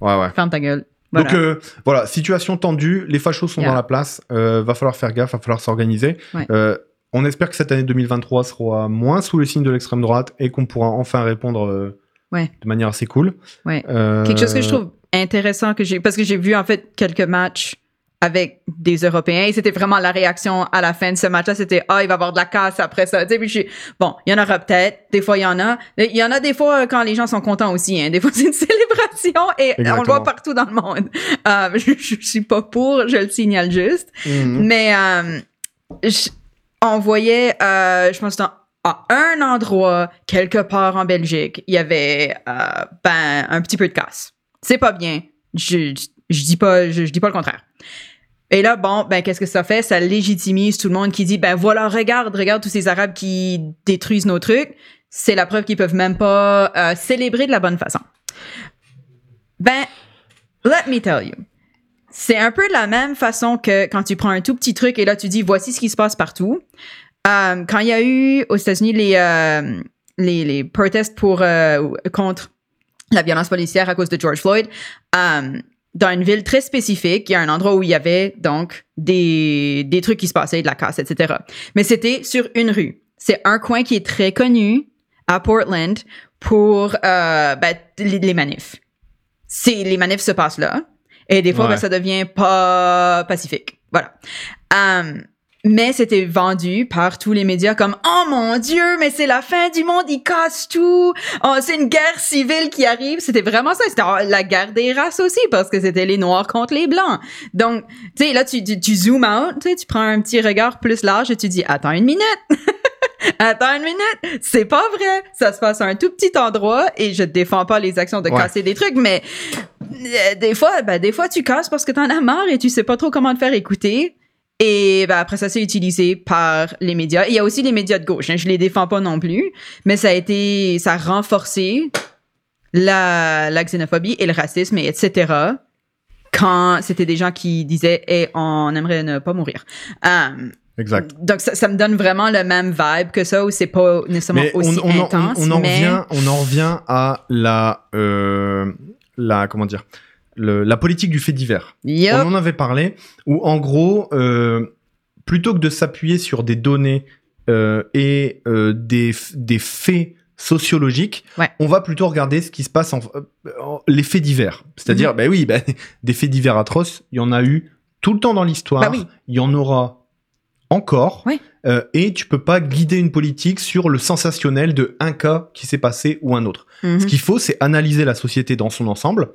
ouais ouais. ferme ta gueule voilà. Donc euh, voilà, situation tendue, les fachos sont Yeah. dans la place, euh, va falloir faire gaffe, va falloir s'organiser. Ouais. Euh, on espère que cette année 2023 sera moins sous le signe de l'extrême droite et qu'on pourra enfin répondre euh, Ouais. de manière assez cool. Ouais. Euh, quelque chose que je trouve intéressant que j'ai parce que j'ai vu en fait quelques matchs avec des Européens et c'était vraiment la réaction à la fin de ce match-là c'était ah il va y avoir de la casse après ça tu sais puis je bon il y en aura peut-être des fois il y en a il y en a des fois euh, quand les gens sont contents aussi hein. des fois c'est une célébration et on le voit partout dans le monde Euh, je, je suis pas pour je le signale juste Mhm. mais je- on voyait, euh, je pense, dans, à un endroit, quelque part en Belgique, il y avait euh, ben, un petit peu de casse. C'est pas bien. Je, je, dis pas, je dis pas le contraire. Et là, bon, ben, qu'est-ce que ça fait? Ça légitimise tout le monde qui dit, ben voilà, regarde, regarde tous ces Arabes qui détruisent nos trucs. C'est la preuve qu'ils peuvent même pas euh, célébrer de la bonne façon. Ben, let me tell you. C'est un peu de la même façon que quand tu prends un tout petit truc et là tu dis voici ce qui se passe partout. Euh, quand il y a eu aux États-Unis les, euh, les, les protestes pour, euh, contre la violence policière à cause de George Floyd, euh, dans une ville très spécifique, il y a un endroit où il y avait donc des, des trucs qui se passaient, de la casse, etc. Mais c'était sur une rue. C'est un coin qui est très connu à Portland pour euh, ben, les, les manifs. C'est les manifs se passent là. Et des fois, Ouais. ben, ça devient pas pacifique. Voilà. Um, mais c'était vendu par tous les médias comme Oh mon Dieu, mais c'est la fin du monde, ils cassent tout. Oh, c'est une guerre civile qui arrive. C'était vraiment ça. C'était oh, la guerre des races aussi parce que c'était les noirs contre les blancs. Donc, tu sais, là, tu, tu, tu zoom out, tu prends un petit regard plus large et tu dis Attends une minute. Attends une minute, c'est pas vrai. Ça se passe à un tout petit endroit et je défends pas les actions de Ouais. casser des trucs, mais euh, des fois, ben, des fois tu casses parce que t'en as marre et tu sais pas trop comment te faire écouter. Et ben, après ça, c'est utilisé par les médias. Il y a aussi les médias de gauche. Hein, je les défends pas non plus, mais ça a été, ça a renforcé la, la xénophobie et le racisme et etc. Quand c'était des gens qui disaient, hey, on aimerait ne pas mourir. Euh, Exact. donc ça, ça me donne vraiment le même vibe que ça où c'est pas nécessairement Mais on, aussi on en- intense on en mais revient, on en revient à la, euh, la comment dire, le- la politique du fait divers. On en avait parlé, où en gros, euh, plutôt que de s'appuyer sur des données euh, et euh, des, des faits sociologiques, Ouais. on va plutôt regarder ce qui se passe en, en- les faits divers. C'est-à-dire, ben oui, ben, des faits divers atroces, il y en a eu tout le temps dans l'histoire. Bah oui. Il y en aura encore. Oui. Euh, et tu peux pas guider une politique sur le sensationnel de un cas qui s'est passé ou un autre. Mhm. Ce qu'il faut, c'est analyser la société dans son ensemble,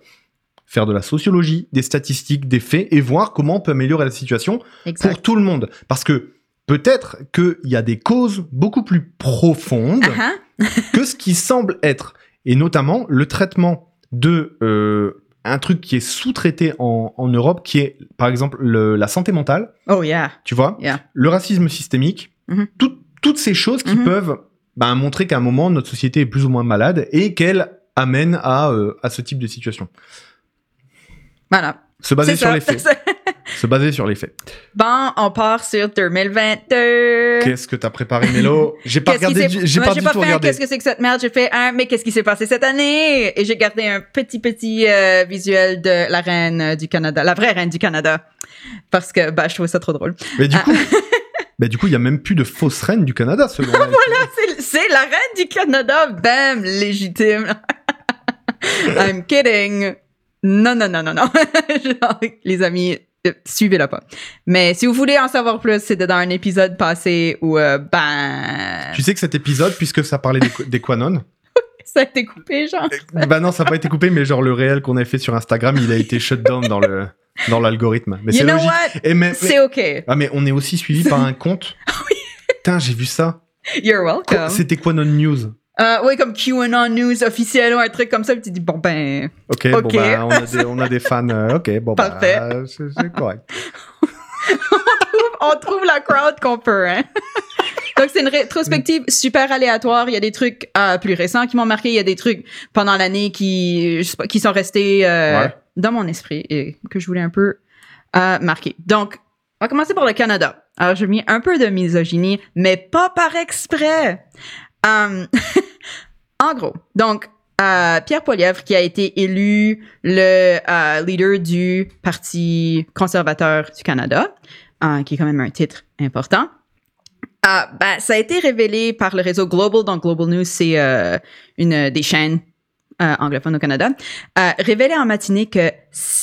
faire de la sociologie, des statistiques, des faits, et voir comment on peut améliorer la situation Exact. pour tout le monde. Parce que peut-être qu'il y a des causes beaucoup plus profondes Ah ah. que ce qui semble être. Et notamment le traitement de euh, un truc qui est sous-traité en, en Europe, qui est par exemple le- la santé mentale, Oh yeah. tu vois, Yeah. le racisme systémique, tout- toutes ces choses qui Mhm. peuvent ben, montrer qu'à un moment notre société est plus ou moins malade et qu'elle amène à, euh, à ce type de situation. Voilà. Se baser sur ça. les faits. Se baser sur les faits. Bon, on part sur 2022. Qu'est-ce que t'as préparé, Mélo? J'ai pas regardé, j'ai pas du pas tout fait qu'est-ce que c'est que cette merde? J'ai fait un mais qu'est-ce qui s'est passé cette année? Et j'ai gardé un petit petit euh, visuel de la reine euh, du Canada, la vraie reine du Canada, parce que bah je trouvais ça trop drôle. Mais du Ah. coup, bah, du coup, il y a même plus de fausse reine du Canada, selon. C'est- C'est la reine du Canada, bam, légitime. I'm kidding. Non, non, non, non, non. Genre, les amis, euh, suivez-la pas. Mais si vous voulez en savoir plus, c'était dans un épisode passé où, euh, ben, Tu sais que cet épisode, puisque ça parlait des, des Quanon, ça a été coupé, genre. bah non, ça n'a pas été coupé, mais genre le réel qu'on avait fait sur Instagram, il a été shut down dans le dans l'algorithme. Mais c'est logique. Et mais, mais- C'est OK. ah mais on est aussi suivi par un compte. Putain, j'ai vu ça. You're welcome. C'était Quanon News. Euh, oui, comme QAnon News officiel ou un truc comme ça, puis tu dis, bon, ben, Ok, bon bah on a des, on a des fans. euh, ok, bon Parfait. bah c'est correct. on trouve la crowd qu'on peut, hein. Donc, c'est une rétrospective super aléatoire. Il y a des trucs euh, plus récents qui m'ont marqué. Il y a des trucs pendant l'année qui, je sais pas, qui sont restés euh, Ouais. dans mon esprit et que je voulais un peu euh, marquer. Donc, on va commencer par le Canada. Alors, j'ai mis un peu de misogynie, mais pas par exprès. Euh, en gros, donc, euh, Pierre Poilievre, qui a été élu le euh, leader du Parti conservateur du Canada, euh, qui est quand même un titre important. Ben, ça a été révélé par le réseau Global. Donc, Global News, c'est une des chaînes anglophones au Canada. Révélé en matinée que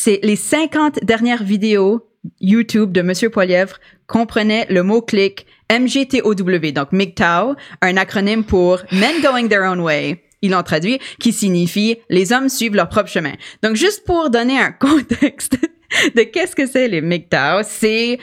les 50 dernières vidéos YouTube de Monsieur Poilievre comprenaient le mot-clic MGTOW, donc MGTOW, un acronyme pour Men Going Their Own Way. Ils l'ont traduit, qui signifie les hommes suivent leur propre chemin. Donc, juste pour donner un contexte de qu'est-ce que c'est les MGTOW, c'est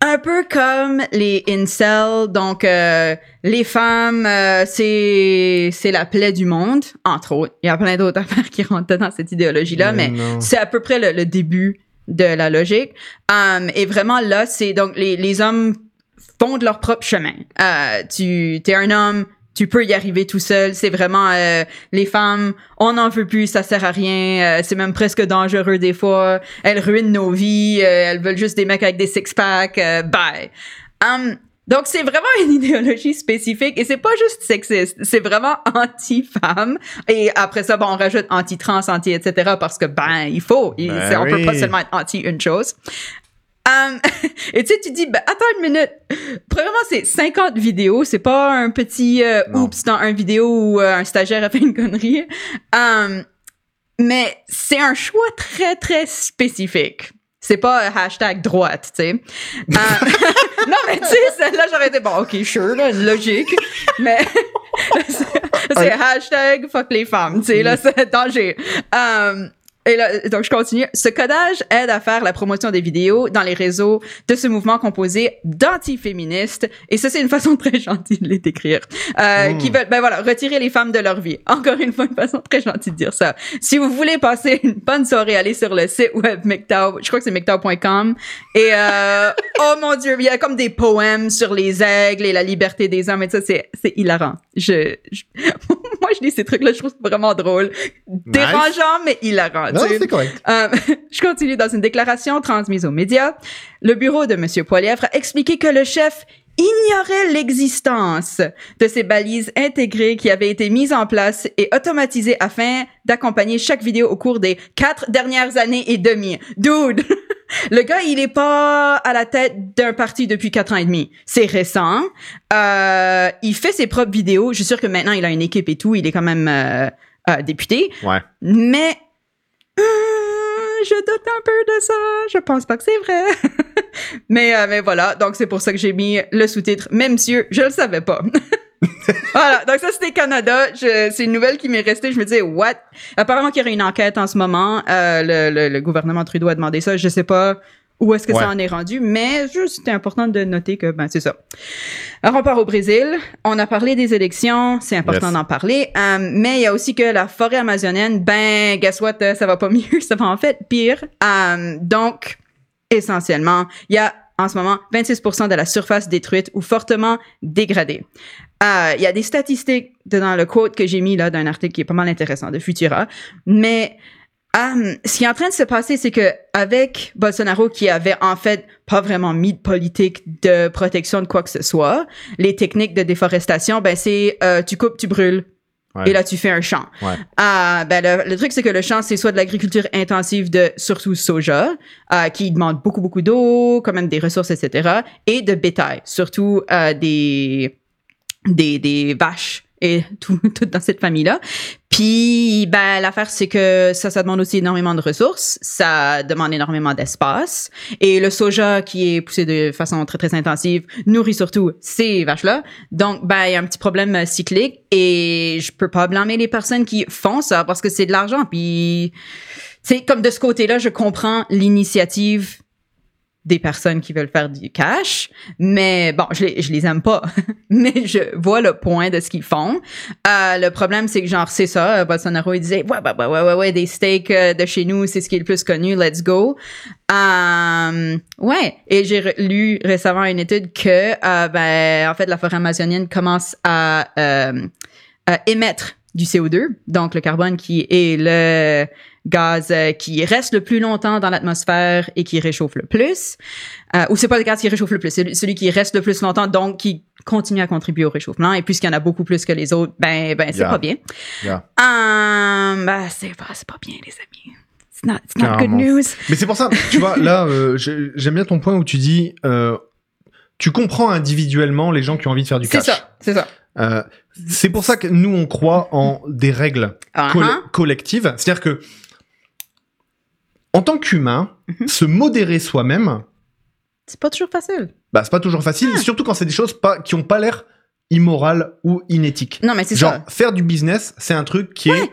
un peu comme les incels, donc euh, les femmes, euh, c'est c'est la plaie du monde, entre autres. Il y a plein d'autres affaires qui rentrent dans cette idéologie-là, mais c'est à peu près le, le début de la logique. Um, et vraiment là, c'est donc les, les hommes font de leur propre chemin. Euh, tu es un homme, tu peux y arriver tout seul. C'est vraiment euh, les femmes, on n'en veut plus, ça sert à rien. Euh, c'est même presque dangereux des fois. Elles ruinent nos vies. euh, elles veulent juste des mecs avec des six packs. euh, bye. Um, donc c'est vraiment une idéologie spécifique et c'est pas juste sexiste, c'est vraiment anti-femme et après ça bon on rajoute anti-trans, anti etc parce que ben il faut, il- Ben on peut pas seulement être anti une chose. Um, et tu sais, tu dis, ben, attends une minute. Premièrement, c'est 50 vidéos. C'est pas un petit euh, oups dans un vidéo où euh, un stagiaire a fait une connerie. Um, mais c'est un choix très, très spécifique. C'est pas euh, hashtag droite, tu sais. Euh, non, mais tu sais, celle-là, j'aurais été, bon, OK, sure, là, logique. mais c'est c'est hashtag fuck les femmes, tu sais, là, c'est danger. Um, et là, donc je continue. Ce codage aide à faire la promotion des vidéos dans les réseaux de ce mouvement composé d'antiféministes. Et ça, c'est une façon très gentille de les décrire. Euh, Mm. Qui veulent, ben voilà, retirer les femmes de leur vie. Encore une fois, une façon très gentille de dire ça. Si vous voulez passer une bonne soirée, allez sur le site web MGTOW. Je crois que c'est MGTOW.com. Et, euh, oh mon dieu, il y a comme des poèmes sur les aigles et la liberté des hommes et ça, c'est, c'est hilarant. Je, je- moi, je lis ces trucs-là, je trouve vraiment drôle. Dérangeant, mais hilarant. Non, c'est correct. Euh, je continue dans une déclaration transmise aux médias. Le bureau de M. Poilievre a expliqué que le chef ignorait l'existence de ces balises intégrées qui avaient été mises en place et automatisées afin d'accompagner chaque vidéo au cours des quatre dernières années et demie. Dude! Le gars, il est pas à la tête d'un parti depuis quatre ans et demi. C'est récent. Euh, il fait ses propres vidéos. Je suis sûre que maintenant, il a une équipe et tout. Il est quand même euh, euh, député. Ouais. Mais je doute un peu de ça. Je pense pas que c'est vrai. mais, mais voilà. Donc, c'est pour ça que j'ai mis le sous-titre. Même monsieur, je le savais pas. voilà. Donc, ça, c'était Canada. C'est une nouvelle qui m'est restée. Je me disais, what? Apparemment qu'il y aurait une enquête en ce moment. Euh, le, le- le gouvernement Trudeau a demandé ça. Je sais pas où est-ce que Ouais. ça en est rendu, mais juste, c'était important de noter que, ben, c'est ça. Alors, on part au Brésil. On a parlé des élections. C'est important Yes. d'en parler. Euh, mais il y a aussi que la forêt amazonienne, ben, guess what? euh, Ça va pas mieux. Ça va en fait pire. Euh, donc, essentiellement, il y a en ce moment 26% de la surface détruite ou fortement dégradée. Euh, Il y a des statistiques dans le quote que j'ai mis là d'un article qui est pas mal intéressant de Futura, mais euh, ce qui est en train de se passer, c'est que avec Bolsonaro qui avait en fait pas vraiment mis de politique de protection de quoi que ce soit, les techniques de déforestation, ben c'est euh, tu coupes, tu brûles, Ouais. et là tu fais un champ. Ouais. Ben le, le truc c'est que le champ c'est soit de l'agriculture intensive de surtout soja, euh, qui demande beaucoup beaucoup d'eau, quand même des ressources etc. Et de bétail, surtout euh, des des des vaches et tout, tout dans cette famille-là. Puis, ben, l'affaire, c'est que ça, ça demande aussi énormément de ressources. Ça demande énormément d'espace. Et le soja, qui est poussé de façon très, très intensive, nourrit surtout ces vaches-là. Donc, ben, il y a un petit problème euh, cyclique. Et je peux pas blâmer les personnes qui font ça parce que c'est de l'argent. Puis, c'est comme de ce côté-là, je comprends l'initiative des personnes qui veulent faire du cash, mais bon, je les, les aime pas, mais je vois le point de ce qu'ils font. Euh, le problème, c'est que genre, c'est ça, euh, Bolsonaro, il disait, ouais, ouais, ouais, ouais, ouais, des steaks euh, de chez nous, c'est ce qui est le plus connu, let's go. Ouais, et j'ai lu récemment une étude que, ben, en fait, la forêt amazonienne commence à émettre du CO2, donc le carbone qui est le gaz qui reste le plus longtemps dans l'atmosphère et qui réchauffe le plus. Euh, ou c'est pas le gaz qui réchauffe le plus, c'est celui qui reste le plus longtemps, donc qui continue à contribuer au réchauffement. Et puisqu'il y en a beaucoup plus que les autres, ben, ben c'est Yeah. pas bien. Yeah. Euh, ben, c'est pas, c'est pas bien, les amis. It's not, it's not good Carrément. news. Mais c'est pour ça, tu vois, là, euh, j'ai- j'aime bien ton point où tu dis, euh, tu comprends individuellement les gens qui ont envie de faire du C'est cash. ça, c'est ça. C'est pour ça que nous, on croit en des règles Uh-huh. coll- collectives. C'est-à-dire que, en tant qu'humain, Mhm. se modérer soi-même, C'est pas toujours facile. bah, c'est pas toujours facile, Ah. surtout quand c'est des choses pas, qui ont pas l'air immorales ou inéthiques. Non, mais c'est Genre, ça. faire du business, c'est un truc qui est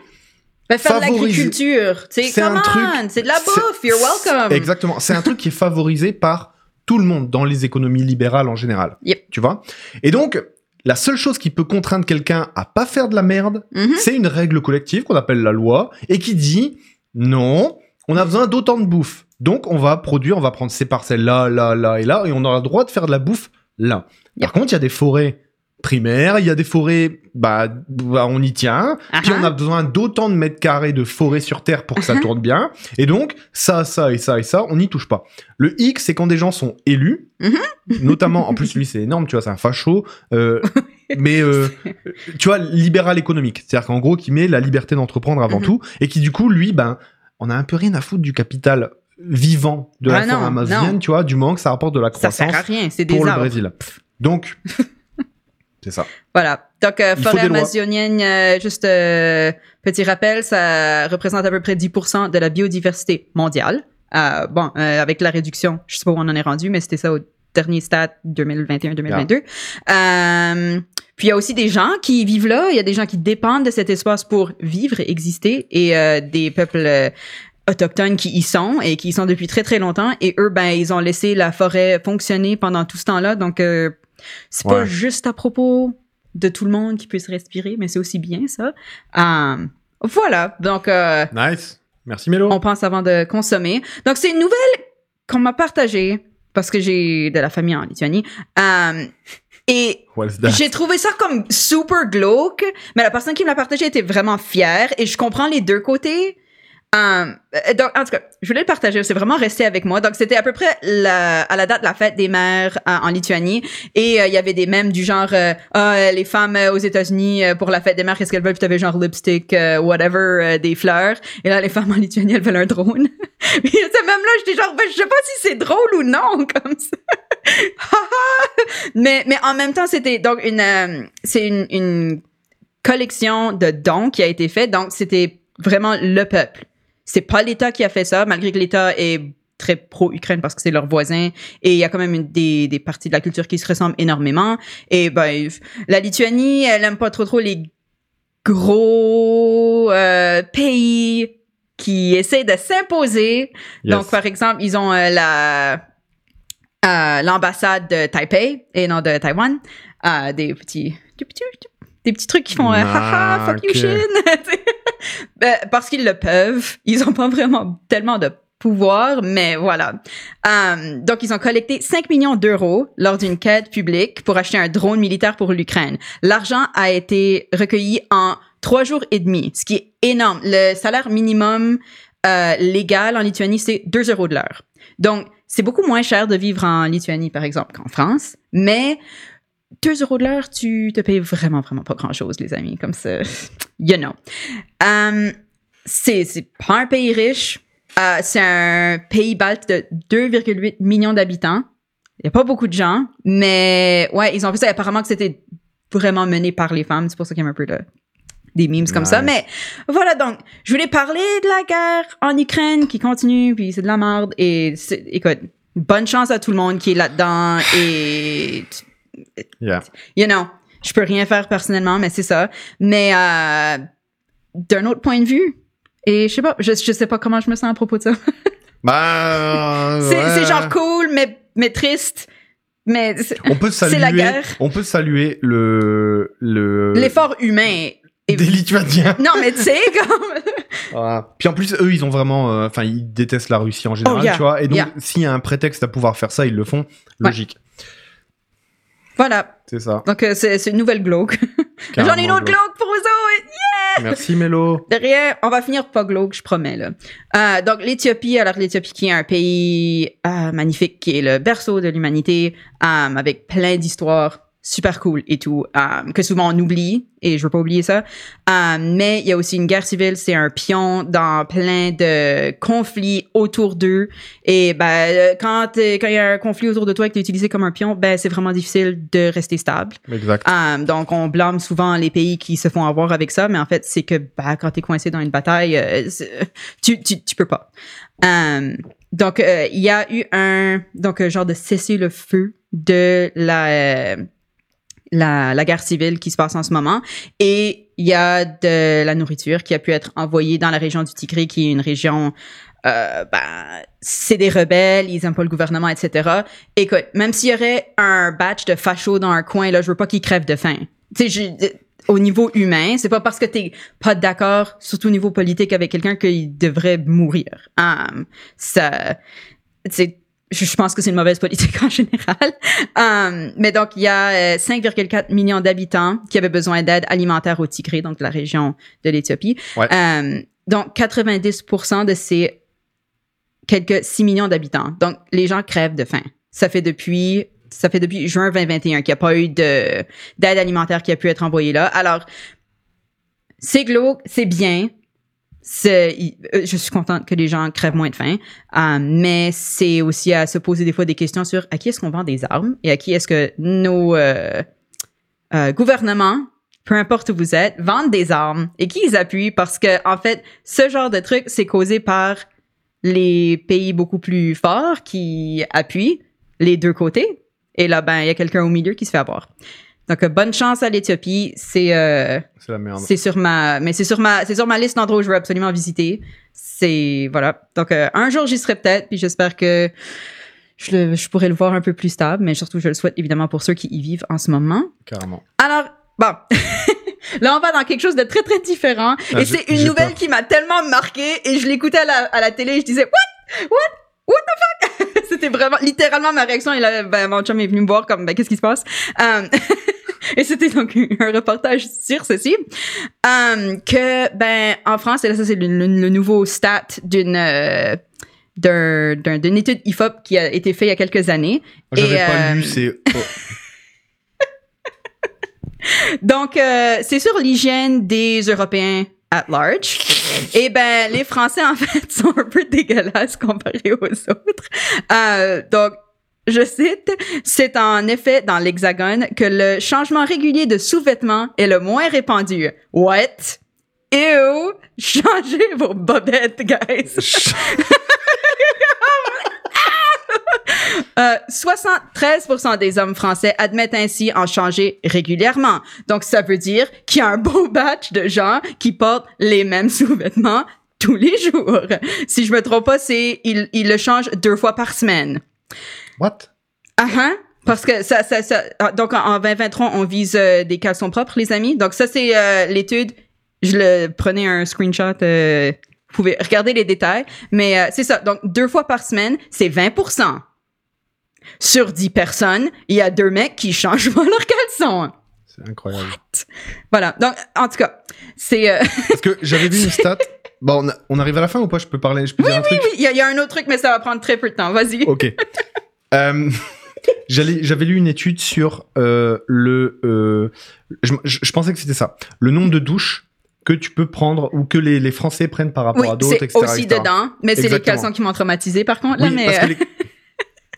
Ben, faire de l'agriculture, C'est come un truc- on, c'est de la bouffe, you're welcome. Exactement. C'est un truc qui est favorisé par tout le monde dans les économies libérales en général. Yep. Tu vois? Et donc, la seule chose qui peut contraindre quelqu'un à pas faire de la merde, Mhm. c'est une règle collective qu'on appelle la loi et qui dit non, on a besoin d'autant de bouffe. Donc, on va produire, on va prendre ces parcelles là, là, là et là, et on aura le droit de faire de la bouffe là. Par contre, il y a des forêts primaires, il y a des forêts, bah, bah, on y tient. Puis Uh-huh. on a besoin d'autant de mètres carrés de forêt sur Terre pour que ça tourne bien. Et donc, ça, ça et ça et ça, on n'y touche pas. Le X, c'est quand des gens sont élus, Mhm. notamment, en plus, lui, c'est énorme, tu vois, c'est un facho, euh, mais, euh, tu vois, libéral économique. C'est-à-dire qu'en gros, qui met la liberté d'entreprendre avant Mhm. tout, et qui, du coup, lui, ben, on a un peu rien à foutre du capital vivant de la Ah non, forêt amazonienne, non. tu vois, du moment que ça rapporte de la Ça croissance sert à rien, c'est des pour le. Brésil. Donc, c'est ça. Voilà. Donc, euh, forêt amazonienne, euh, juste euh, petit rappel, ça représente à peu près 10% de la biodiversité mondiale. Euh, bon, euh, avec la réduction, je sais pas où on en est rendu, mais c'était ça au dernier stat 2021-2022. Euh, puis il y a aussi des gens qui vivent là, il y a des gens qui dépendent de cet espace pour vivre et exister, et euh, des peuples euh, autochtones qui y sont et qui y sont depuis très très longtemps, et eux, ben, ils ont laissé la forêt fonctionner pendant tout ce temps-là, donc euh, c'est pas juste à propos de tout le monde qui puisse respirer, mais c'est aussi bien ça. Euh, voilà, donc euh, Nice. Merci, Mélo. on pense avant de consommer. Donc, c'est une nouvelle qu'on m'a partagée parce que j'ai de la famille en Lituanie. Euh, et j'ai trouvé ça comme super glauque, mais la personne qui me l'a partagé était vraiment fière et je comprends les deux côtés. Euh, donc, en tout cas, je voulais le partager. C'est vraiment resté avec moi. Donc, c'était à peu près à la date de la fête des mères euh, en Lituanie. Et euh, il y avait des mèmes du genre, euh, ah, les femmes aux États-Unis, pour la fête des mères, qu'est-ce qu'elles veulent? Puis t'avais genre lipstick, whatever, des fleurs. Et là, les femmes en Lituanie, elles veulent un drone. Puis ce même-là, j'étais genre, ben, je sais pas si c'est drôle ou non, comme ça. mais, mais en même temps, c'était donc une, c'est une collection de dons qui a été faite. Donc, c'était vraiment le peuple. C'est pas l'État qui a fait ça, malgré que l'État est très pro-Ukraine parce que c'est leur voisin et il y a quand même une, des, des parties de la culture qui se ressemblent énormément. Et ben, la Lituanie, elle aime pas trop trop les gros euh, pays qui essaient de s'imposer. Donc, par exemple, ils ont euh, la euh, l'ambassade de Taipei et non de Taïwan. Euh, des petits, des petits, trucs qui font haha, fuck you Chine. Ben, parce qu'ils le peuvent. Ils ont pas vraiment tellement de pouvoir, mais voilà. Um, donc, ils ont collecté 5 millions d'euros lors d'une quête publique pour acheter un drone militaire pour l'Ukraine. L'argent a été recueilli en trois jours et demi, ce qui est énorme. Le salaire minimum euh, légal en Lituanie, c'est 2 euros de l'heure. Donc, c'est beaucoup moins cher de vivre en Lituanie, par exemple, qu'en France, mais 2 euros de l'heure, tu te payes vraiment, vraiment pas grand-chose, les amis, comme ça. You know. Um, c'est, pas un pays riche. Uh, c'est un pays balte de 2,8 millions d'habitants. Il y a pas beaucoup de gens, mais ouais, ils ont fait ça. Apparemment que c'était vraiment mené par les femmes. C'est pour ça qu'il y a un peu de, des memes comme ça. Mais voilà, donc, je voulais parler de la guerre en Ukraine qui continue, puis c'est de la merde. Et écoute, bonne chance à tout le monde qui est là-dedans. Et Yeah. You know, je peux rien faire personnellement, mais c'est ça. Mais euh, d'un autre point de vue, et je sais pas, je, je sais pas comment je me sens à propos de ça. Bah, c'est ouais. genre cool, mais, mais triste. Mais On peut saluer. la guerre. On peut saluer le le l'effort humain. est- des Lituaniens. Non, mais tu sais, comme. Voilà. Puis en plus, eux, ils ont vraiment, euh, enfin, ils détestent la Russie en général, Oh, yeah. tu vois. Et donc, Yeah. s'il y a un prétexte à pouvoir faire ça, ils le font. Logique. Voilà. C'est ça. Donc, euh, c'est c'est une nouvelle glauque. J'en ai une autre glauque pour vous autres. Merci Mélo. Derrière, on va finir pas glauque, je promets. Là. Euh, donc, l'Éthiopie, alors l'Éthiopie qui est un pays euh, magnifique, qui est le berceau de l'humanité, euh, avec plein d'histoires super cool et tout, euh, que souvent on oublie, et je veux pas oublier ça. Euh, mais il y a aussi une guerre civile, c'est un pion dans plein de conflits autour d'eux. Et ben, euh, quand t'es- quand il y a un conflit autour de toi et que tu es utilisé comme un pion, ben c'est vraiment difficile de rester stable. Exact. Um, donc, on blâme souvent les pays qui se font avoir avec ça, mais en fait, c'est que bah, quand tu es coincé dans une bataille, euh, tu, tu, tu peux pas. Um, donc, euh, il y a eu un donc un genre de cessez-le-feu de la, la, la guerre civile qui se passe en ce moment. Et il y a de la nourriture qui a pu être envoyée dans la région du Tigray, qui est une région... Euh, ben, c'est des rebelles, ils aiment pas le gouvernement, etc. Écoute, même s'il y aurait un batch de fachos dans un coin, là, je veux pas qu'ils crèvent de faim. Tu sais, je- au niveau humain, c'est pas parce que t'es pas d'accord, surtout au niveau politique, avec quelqu'un qu'il devrait mourir. Um, ça, c'est, je pense que c'est une mauvaise politique en général. Um, mais donc, il y a euh, 5,4 millions d'habitants qui avaient besoin d'aide alimentaire au Tigré, donc la région de l'Éthiopie. Ouais. Um, donc, 90% de ces quelques 6 millions d'habitants. Donc, les gens crèvent de faim. Ça fait depuis, ça fait depuis juin 2021 qu'il n'y a pas eu de, d'aide alimentaire qui a pu être envoyée là. Alors, c'est glauque, c'est bien. Euh, je suis contente que les gens crèvent moins de faim, euh, mais c'est aussi à se poser des fois des questions sur à qui est-ce qu'on vend des armes et à qui est-ce que nos euh, gouvernements, peu importe où vous êtes, vendent des armes et qui ils appuient parce que en fait, ce genre de truc, c'est causé par les pays beaucoup plus forts qui appuient les deux côtés. Et là, ben, il y a quelqu'un au milieu qui se fait avoir. Donc, euh, bonne chance à l'Éthiopie. C'est euh, C'est la merde. c'est sur ma, mais c'est sur ma, c'est sur ma liste d'endroits où je veux absolument visiter. C'est voilà. Donc euh, un jour j'y serai peut-être, puis j'espère que je, le, je pourrai le voir un peu plus stable, mais surtout je le souhaite évidemment pour ceux qui y vivent en ce moment. Carrément. Alors bon, là on va dans quelque chose de très très différent, Ah, et c'est une nouvelle peur. qui m'a tellement marqué, et je l'écoutais à la, à la télé, et je disais what, what, what the fuck? C'était vraiment littéralement ma réaction. Et là, ben, mon chum est venu me voir comme ben qu'est-ce qui se passe? Euh, Et c'était donc un reportage sur ceci. Euh, que, ben, en France, et là, ça, c'est le, le- le nouveau stat d'une euh, d'un- d'un- d'une étude IFOP qui a été faite il y a quelques années. J'avais pas euh, lu, c'est. oh. Donc, euh, c'est sur l'hygiène des Européens at large. Et ben, les Français, en fait, sont un peu dégueulasses comparés aux autres. Euh, donc, je cite, c'est en effet dans l'Hexagone que le changement régulier de sous-vêtements est le moins répandu. What? Ew! Changez vos bobettes, guys! Euh, 73% des hommes français admettent ainsi en changer régulièrement. Donc, ça veut dire qu'il y a un beau batch de gens qui portent les mêmes sous-vêtements tous les jours. Si je me trompe pas, c'est, ils, ils le changent deux fois par semaine. What? Ah ah. Parce que ça, ça, ça, ah, donc en, en 2023, on vise euh, des caleçons propres, les amis. Donc ça, c'est euh, l'étude. Je le prenais un screenshot. euh, vous pouvez regarder les détails. Mais euh, c'est ça. Donc deux fois par semaine, c'est 20% Sur 10 personnes, il y a deux mecs qui changent pas leurs caleçons. C'est incroyable. Voilà. Donc, en tout cas, c'est... Parce que j'avais vu une stat. Bon, on, a- on arrive à la fin ou pas? Je peux parler Je peux dire un truc? oui, il y, a- il y a un autre truc, mais ça va prendre très peu de temps. Vas-y. Ok. Euh, J'avais lu une étude sur euh, le. euh, je, je- je pensais que c'était ça. Le nombre de douches que tu peux prendre ou que les, les Français prennent par rapport Oui, à d'autres, c'est etc. aussi etc. dedans. Mais c'est les caleçons qui m'ont traumatisé, par contre. Là, Oui, mais, parce que les-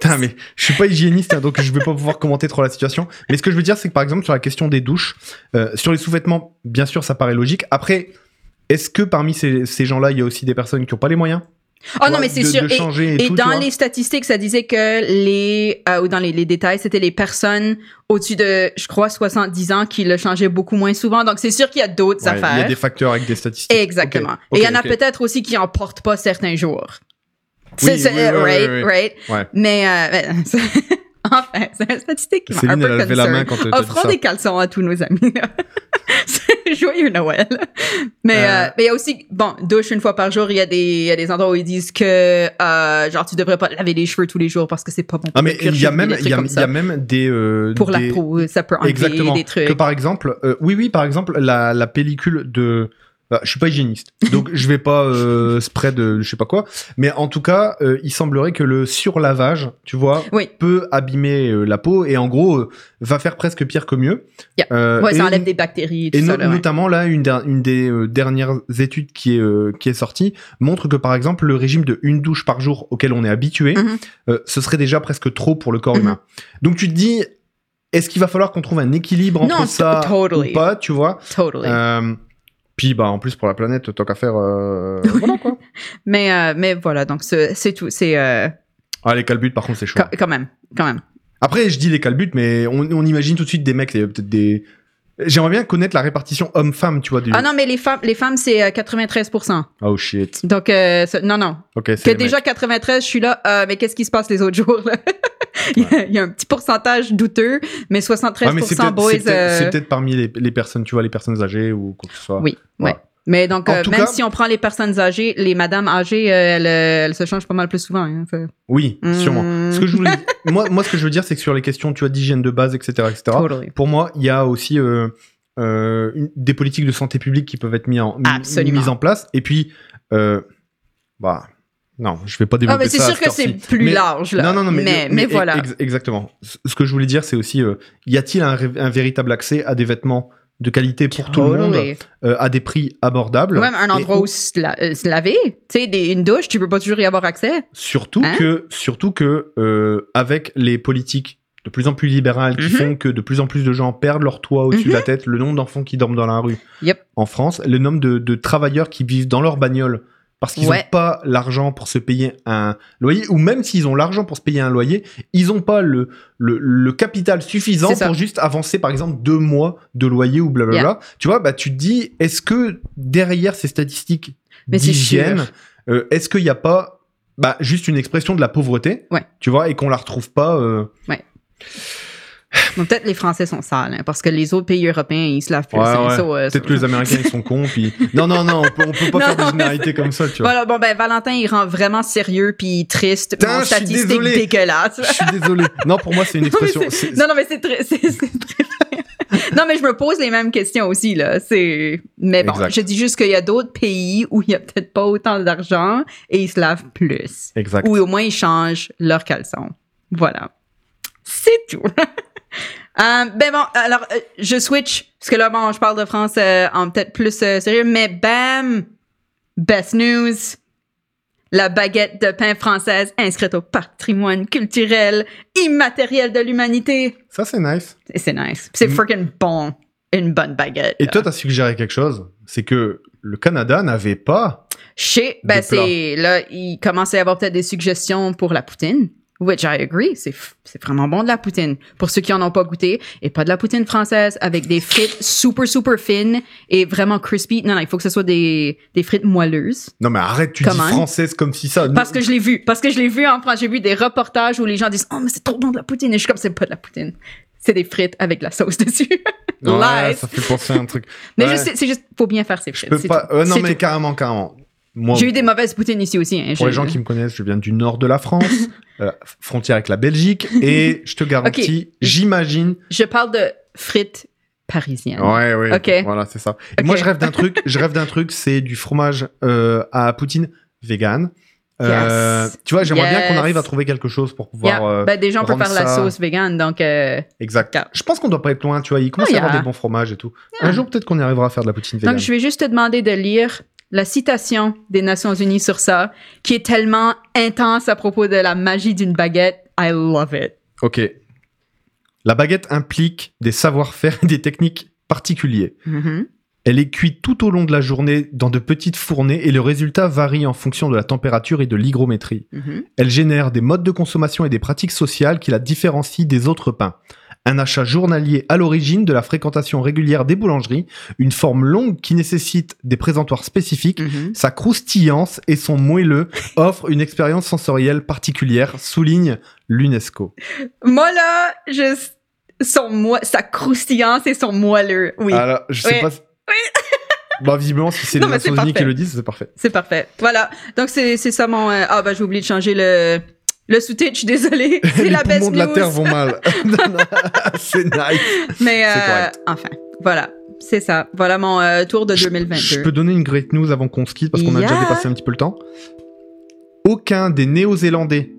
Putain, mais je suis pas hygiéniste, hein, donc je vais pas pouvoir commenter trop la situation. Mais ce que je veux dire, c'est que par exemple, sur la question des douches, euh, sur les sous-vêtements, bien sûr, ça paraît logique. Après, est-ce que parmi ces, ces gens-là, il y a aussi des personnes qui ont pas les moyens? Oh non, mais c'est sûr. de Et- changer et, Et tout, tu dans les statistiques, ça disait que les, euh, ou dans les, les détails, c'était les personnes au-dessus de, je crois, 70 ans qui le changeaient beaucoup moins souvent. Donc, c'est sûr qu'il y a d'autres Ouais, Il y affaires. a des facteurs avec des statistiques. Exactement. Et il y en a peut-être aussi qui en portent pas certains jours. Oui, right, right? Ouais. Mais, euh, enfin, c'est une statistique qui m'a un peu levé la main quand Offrons des caleçons à tous nos amis. Joyeux Noël. Mais Euh. euh, il y a aussi, bon, douche une fois par jour, il y, a des- y a des endroits où ils disent que, euh, genre, tu devrais pas te laver les cheveux tous les jours parce que c'est pas bon Ah mais il y a même des il y a, y même des euh, Pour des- la peau, ça peut enlever exactement des trucs. que par exemple euh, oui oui par exemple la, la pellicule de bah, je suis pas hygiéniste donc je vais pas euh, spread de je sais pas quoi mais en tout cas euh, il semblerait que le surlavage tu vois Oui. peut abîmer euh, la peau et en gros euh, va faire presque pire que mieux Yeah. Euh, Ouais, ça enlève des bactéries et tout et ça. no- là, ouais. notamment là, une, der- une des euh, dernières études qui est, euh, qui est sortie montre que par exemple le régime de une douche par jour auquel on est habitué, Mhm. euh, ce serait déjà presque trop pour le corps Mhm. humain. Donc tu te dis, est-ce qu'il va falloir qu'on trouve un équilibre entre Non, ça totally. ou pas, tu vois? Totally. Puis bah en plus pour la planète, tant qu'à faire, euh, voilà quoi. Mais, euh, mais voilà, donc c'est tout. C'est euh, Ah les calbutes par contre c'est chaud. quand, quand même, quand même. Après je dis les calbutes, mais on, on imagine tout de suite des mecs, peut-être des. J'aimerais bien connaître la répartition homme-femme, tu vois. Du... Ah non, mais les femmes, les femmes c'est euh, 93%. Oh shit. Donc, euh, c'est- non, non. Ok. c'est Que les déjà mecs. 93, je suis là, euh, mais qu'est-ce qui se passe les autres jours, là? il, y a, il y a un petit pourcentage douteux, mais 73% Ouais, mais c'est peut-être boys. c'est peut-être- euh, c'est peut-être parmi les, les personnes, tu vois, les personnes âgées ou quoi que ce soit. Oui, Voilà. Mais donc, euh, même cas- si on prend les personnes âgées, les madames âgées, euh, elles, euh, elles se changent pas mal plus souvent. Hein, fait. Oui, Mm. sûrement. Ce que je voulais, moi, moi, ce que je veux dire, c'est que sur les questions, tu vois, d'hygiène de base, etc., etc. Totally. Pour moi, il y a aussi euh, une- des politiques de santé publique qui peuvent être mis en, mises en place. Et puis, bah, non, je vais pas développer Ah, mais c'est sûr que c'est plus Mais- large, là. Non, non, non, mais, mais, mais voilà. ex- exactement. Ce que je voulais dire, c'est aussi, y a-t-il un véritable accès à des vêtements de qualité pour tout le monde, euh, à des prix abordables Même un endroit où se, la- euh, se laver. Tu sais, une douche, tu peux pas toujours y avoir accès. Surtout Hein? que, surtout que euh, avec les politiques de plus en plus libérales qui Mhm. font que de plus en plus de gens perdent leur toit au-dessus de la tête, le nombre d'enfants qui dorment dans la rue Yep. en France, le nombre de, de travailleurs qui vivent dans leur bagnole parce qu'ils n'ont Ouais. pas l'argent pour se payer un loyer, ou même s'ils ont l'argent pour se payer un loyer, ils n'ont pas le, le, le capital suffisant pour juste avancer, par exemple, deux mois de loyer ou blablabla. Tu vois, bah, tu te dis, est-ce que derrière ces statistiques d'hygiène, euh, est-ce qu'il n'y a pas bah, juste une expression de la pauvreté, Ouais. tu vois, et qu'on la retrouve pas. euh, Ouais. Peut-être les Français sont sales, hein, parce que les autres pays européens, ils se lavent plus. Ouais, ouais. so, euh, Peut-être so- que les Américains ils sont cons puis non non non on peut, on peut pas Non, faire des généralités comme ça tu vois. Voilà, bon, ben, Valentin, il rend vraiment sérieux puis triste. Putain, statistique désolé. dégueulasse. Je suis désolé. Non pour moi c'est une Non, mais expression. non, non, mais c'est très. Non, mais je me pose les mêmes questions aussi, là. C'est, mais bon, Exact. je dis juste qu'il y a d'autres pays où il y a peut-être pas autant d'argent et ils se lavent plus. Exact. Ou au moins ils changent leurs caleçons. Voilà. C'est tout. Euh, ben bon, alors, euh, je switch, parce que là, bon, je parle de France euh, en peut-être plus euh, sérieux, mais bam! Best news! La baguette de pain française inscrite au patrimoine culturel immatériel de l'humanité. Ça c'est nice. Et c'est nice. C'est Mm. freaking bon. Une bonne baguette. Et là. toi t'as suggéré quelque chose, c'est que le Canada n'avait pas. Chez, ben c'est, là, il commence à y avoir peut-être des suggestions pour la poutine. Which I agree. C'est, c'est vraiment bon de la poutine. Pour ceux qui en ont pas goûté. Et pas de la poutine française avec des frites super, super fines et vraiment crispy. Non, non, il faut que ce soit des, des frites moelleuses. Non mais arrête tu Comment? dis française comme si ça. Parce que je l'ai vu. Parce que je l'ai vu en France. J'ai vu des reportages où les gens disent, oh, mais c'est trop bon de la poutine. Et je suis comme, c'est pas de la poutine. C'est des frites avec de la sauce dessus. Ouais, ça fait penser à un truc. Mais Ouais. je sais, c'est juste, faut bien faire ses Je frites. peux pas. euh, non C'est mais tout. carrément carrément. J'ai eu des mauvaises poutines ici aussi. hein. Pour les gens qui me connaissent, je viens du nord de la France, euh, frontière avec la Belgique, et je te garantis, j'imagine. Je parle de frites parisiennes. Ouais, ouais. Ok. Voilà, c'est ça. Et Ok. Moi, je rêve d'un truc. Je rêve d'un truc, c'est du fromage euh, à poutine vegan. Euh, Yes. Tu vois, j'aimerais bien qu'on arrive à trouver quelque chose pour pouvoir. Yeah. euh, ben, des gens peuvent faire la sauce vegan, donc euh, Exact. Yeah. Je pense qu'on doit pas être loin. Tu vois, il commence Oh, à y avoir des bons fromages et tout. Un jour, peut-être qu'on y arrivera à faire de la poutine vegan. donc je vais juste te demander de lire la citation des Nations Unies sur ça, qui est tellement intense à propos de la magie d'une baguette. I love it. Ok. La baguette implique des savoir-faire et des techniques particuliers. Mhm. Elle est cuite tout au long de la journée dans de petites fournées et le résultat varie en fonction de la température et de l'hygrométrie. Mhm. Elle génère des modes de consommation et des pratiques sociales qui la différencient des autres pains. Un achat journalier à l'origine de la fréquentation régulière des boulangeries, une forme longue qui nécessite des présentoirs spécifiques, Mhm. sa croustillance et son moelleux offrent une expérience sensorielle particulière, souligne l'UNESCO. Moi là, je son moi, sa croustillance et son moelleux. Oui, Alors, je sais Oui. pas. si- Bah, visiblement, si c'est les Nations Unies qui le disent, c'est parfait. c'est parfait. Voilà. Donc c'est c'est ça mon. euh, Ah ben j'ai oublié de changer le le sous-titre. Je suis désolée. C'est les la best poumons de la. Terre vont mal. c'est nice. Mais euh, enfin, voilà. C'est ça. Voilà mon euh, tour de Je- 2022. Je peux donner une great news avant qu'on se quitte parce qu'on a déjà dépassé un petit peu le temps. Aucun des Néo-Zélandais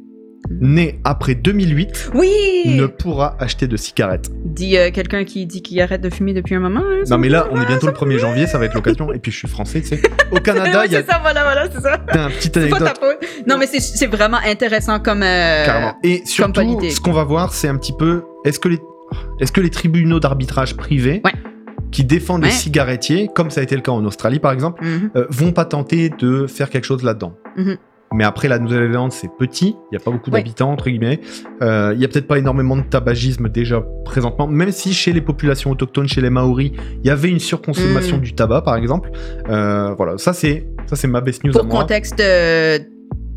nés après 2008 Oui! ne pourra acheter de cigarettes. Dit euh, quelqu'un qui dit qu'il arrête de fumer depuis un moment. hein, Non mais là, on est bientôt le 1er janvier, ça va être l'occasion. Et puis je suis français, tu sais. Au Canada, Oui, il y a c'est ça, voilà, voilà, c'est ça. un petit pas anecdote. ta. Non, mais c'est- vraiment intéressant comme. euh, Carrément. Et surtout, politique. ce qu'on va voir, c'est un petit peu, est-ce que les, est-ce que les tribunaux d'arbitrage privés Ouais. qui défendent les cigarettiers, comme ça a été le cas en Australie par exemple, mhm. euh, vont pas tenter de faire quelque chose là-dedans? Mhm. Mais après, la Nouvelle-Zélande, c'est petit, il n'y a pas beaucoup Ouais. d'habitants, entre guillemets. Euh, Il y a peut-être pas énormément de tabagisme déjà présentement, même si chez les populations autochtones, chez les Maoris, il y avait une surconsommation Mm. du tabac, par exemple. Euh, voilà, ça c'est ça c'est ma best news à Pour moi. contexte, euh,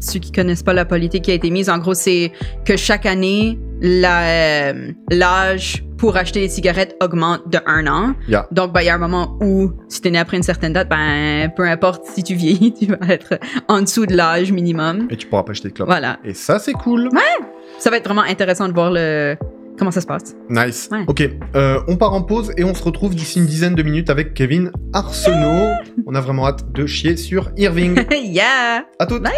ceux qui connaissent pas la politique qui a été mise, en gros, c'est que chaque année, euh, l'âge pour acheter des cigarettes augmente de un an. Yeah. Donc, ben, il y a un moment où, si tu es né après une certaine date, ben, peu importe si tu vieillis, tu vas être en dessous de l'âge minimum. Et tu pourras pas acheter de clopes. Voilà. Et ça, c'est cool. Ça va être vraiment intéressant de voir le comment ça se passe. Nice. Ouais. Ok, euh, on part en pause et on se retrouve d'ici une dizaine de minutes avec Kevin Arsenault. on a vraiment hâte de chier sur Irving. yeah! À toutes. Bye.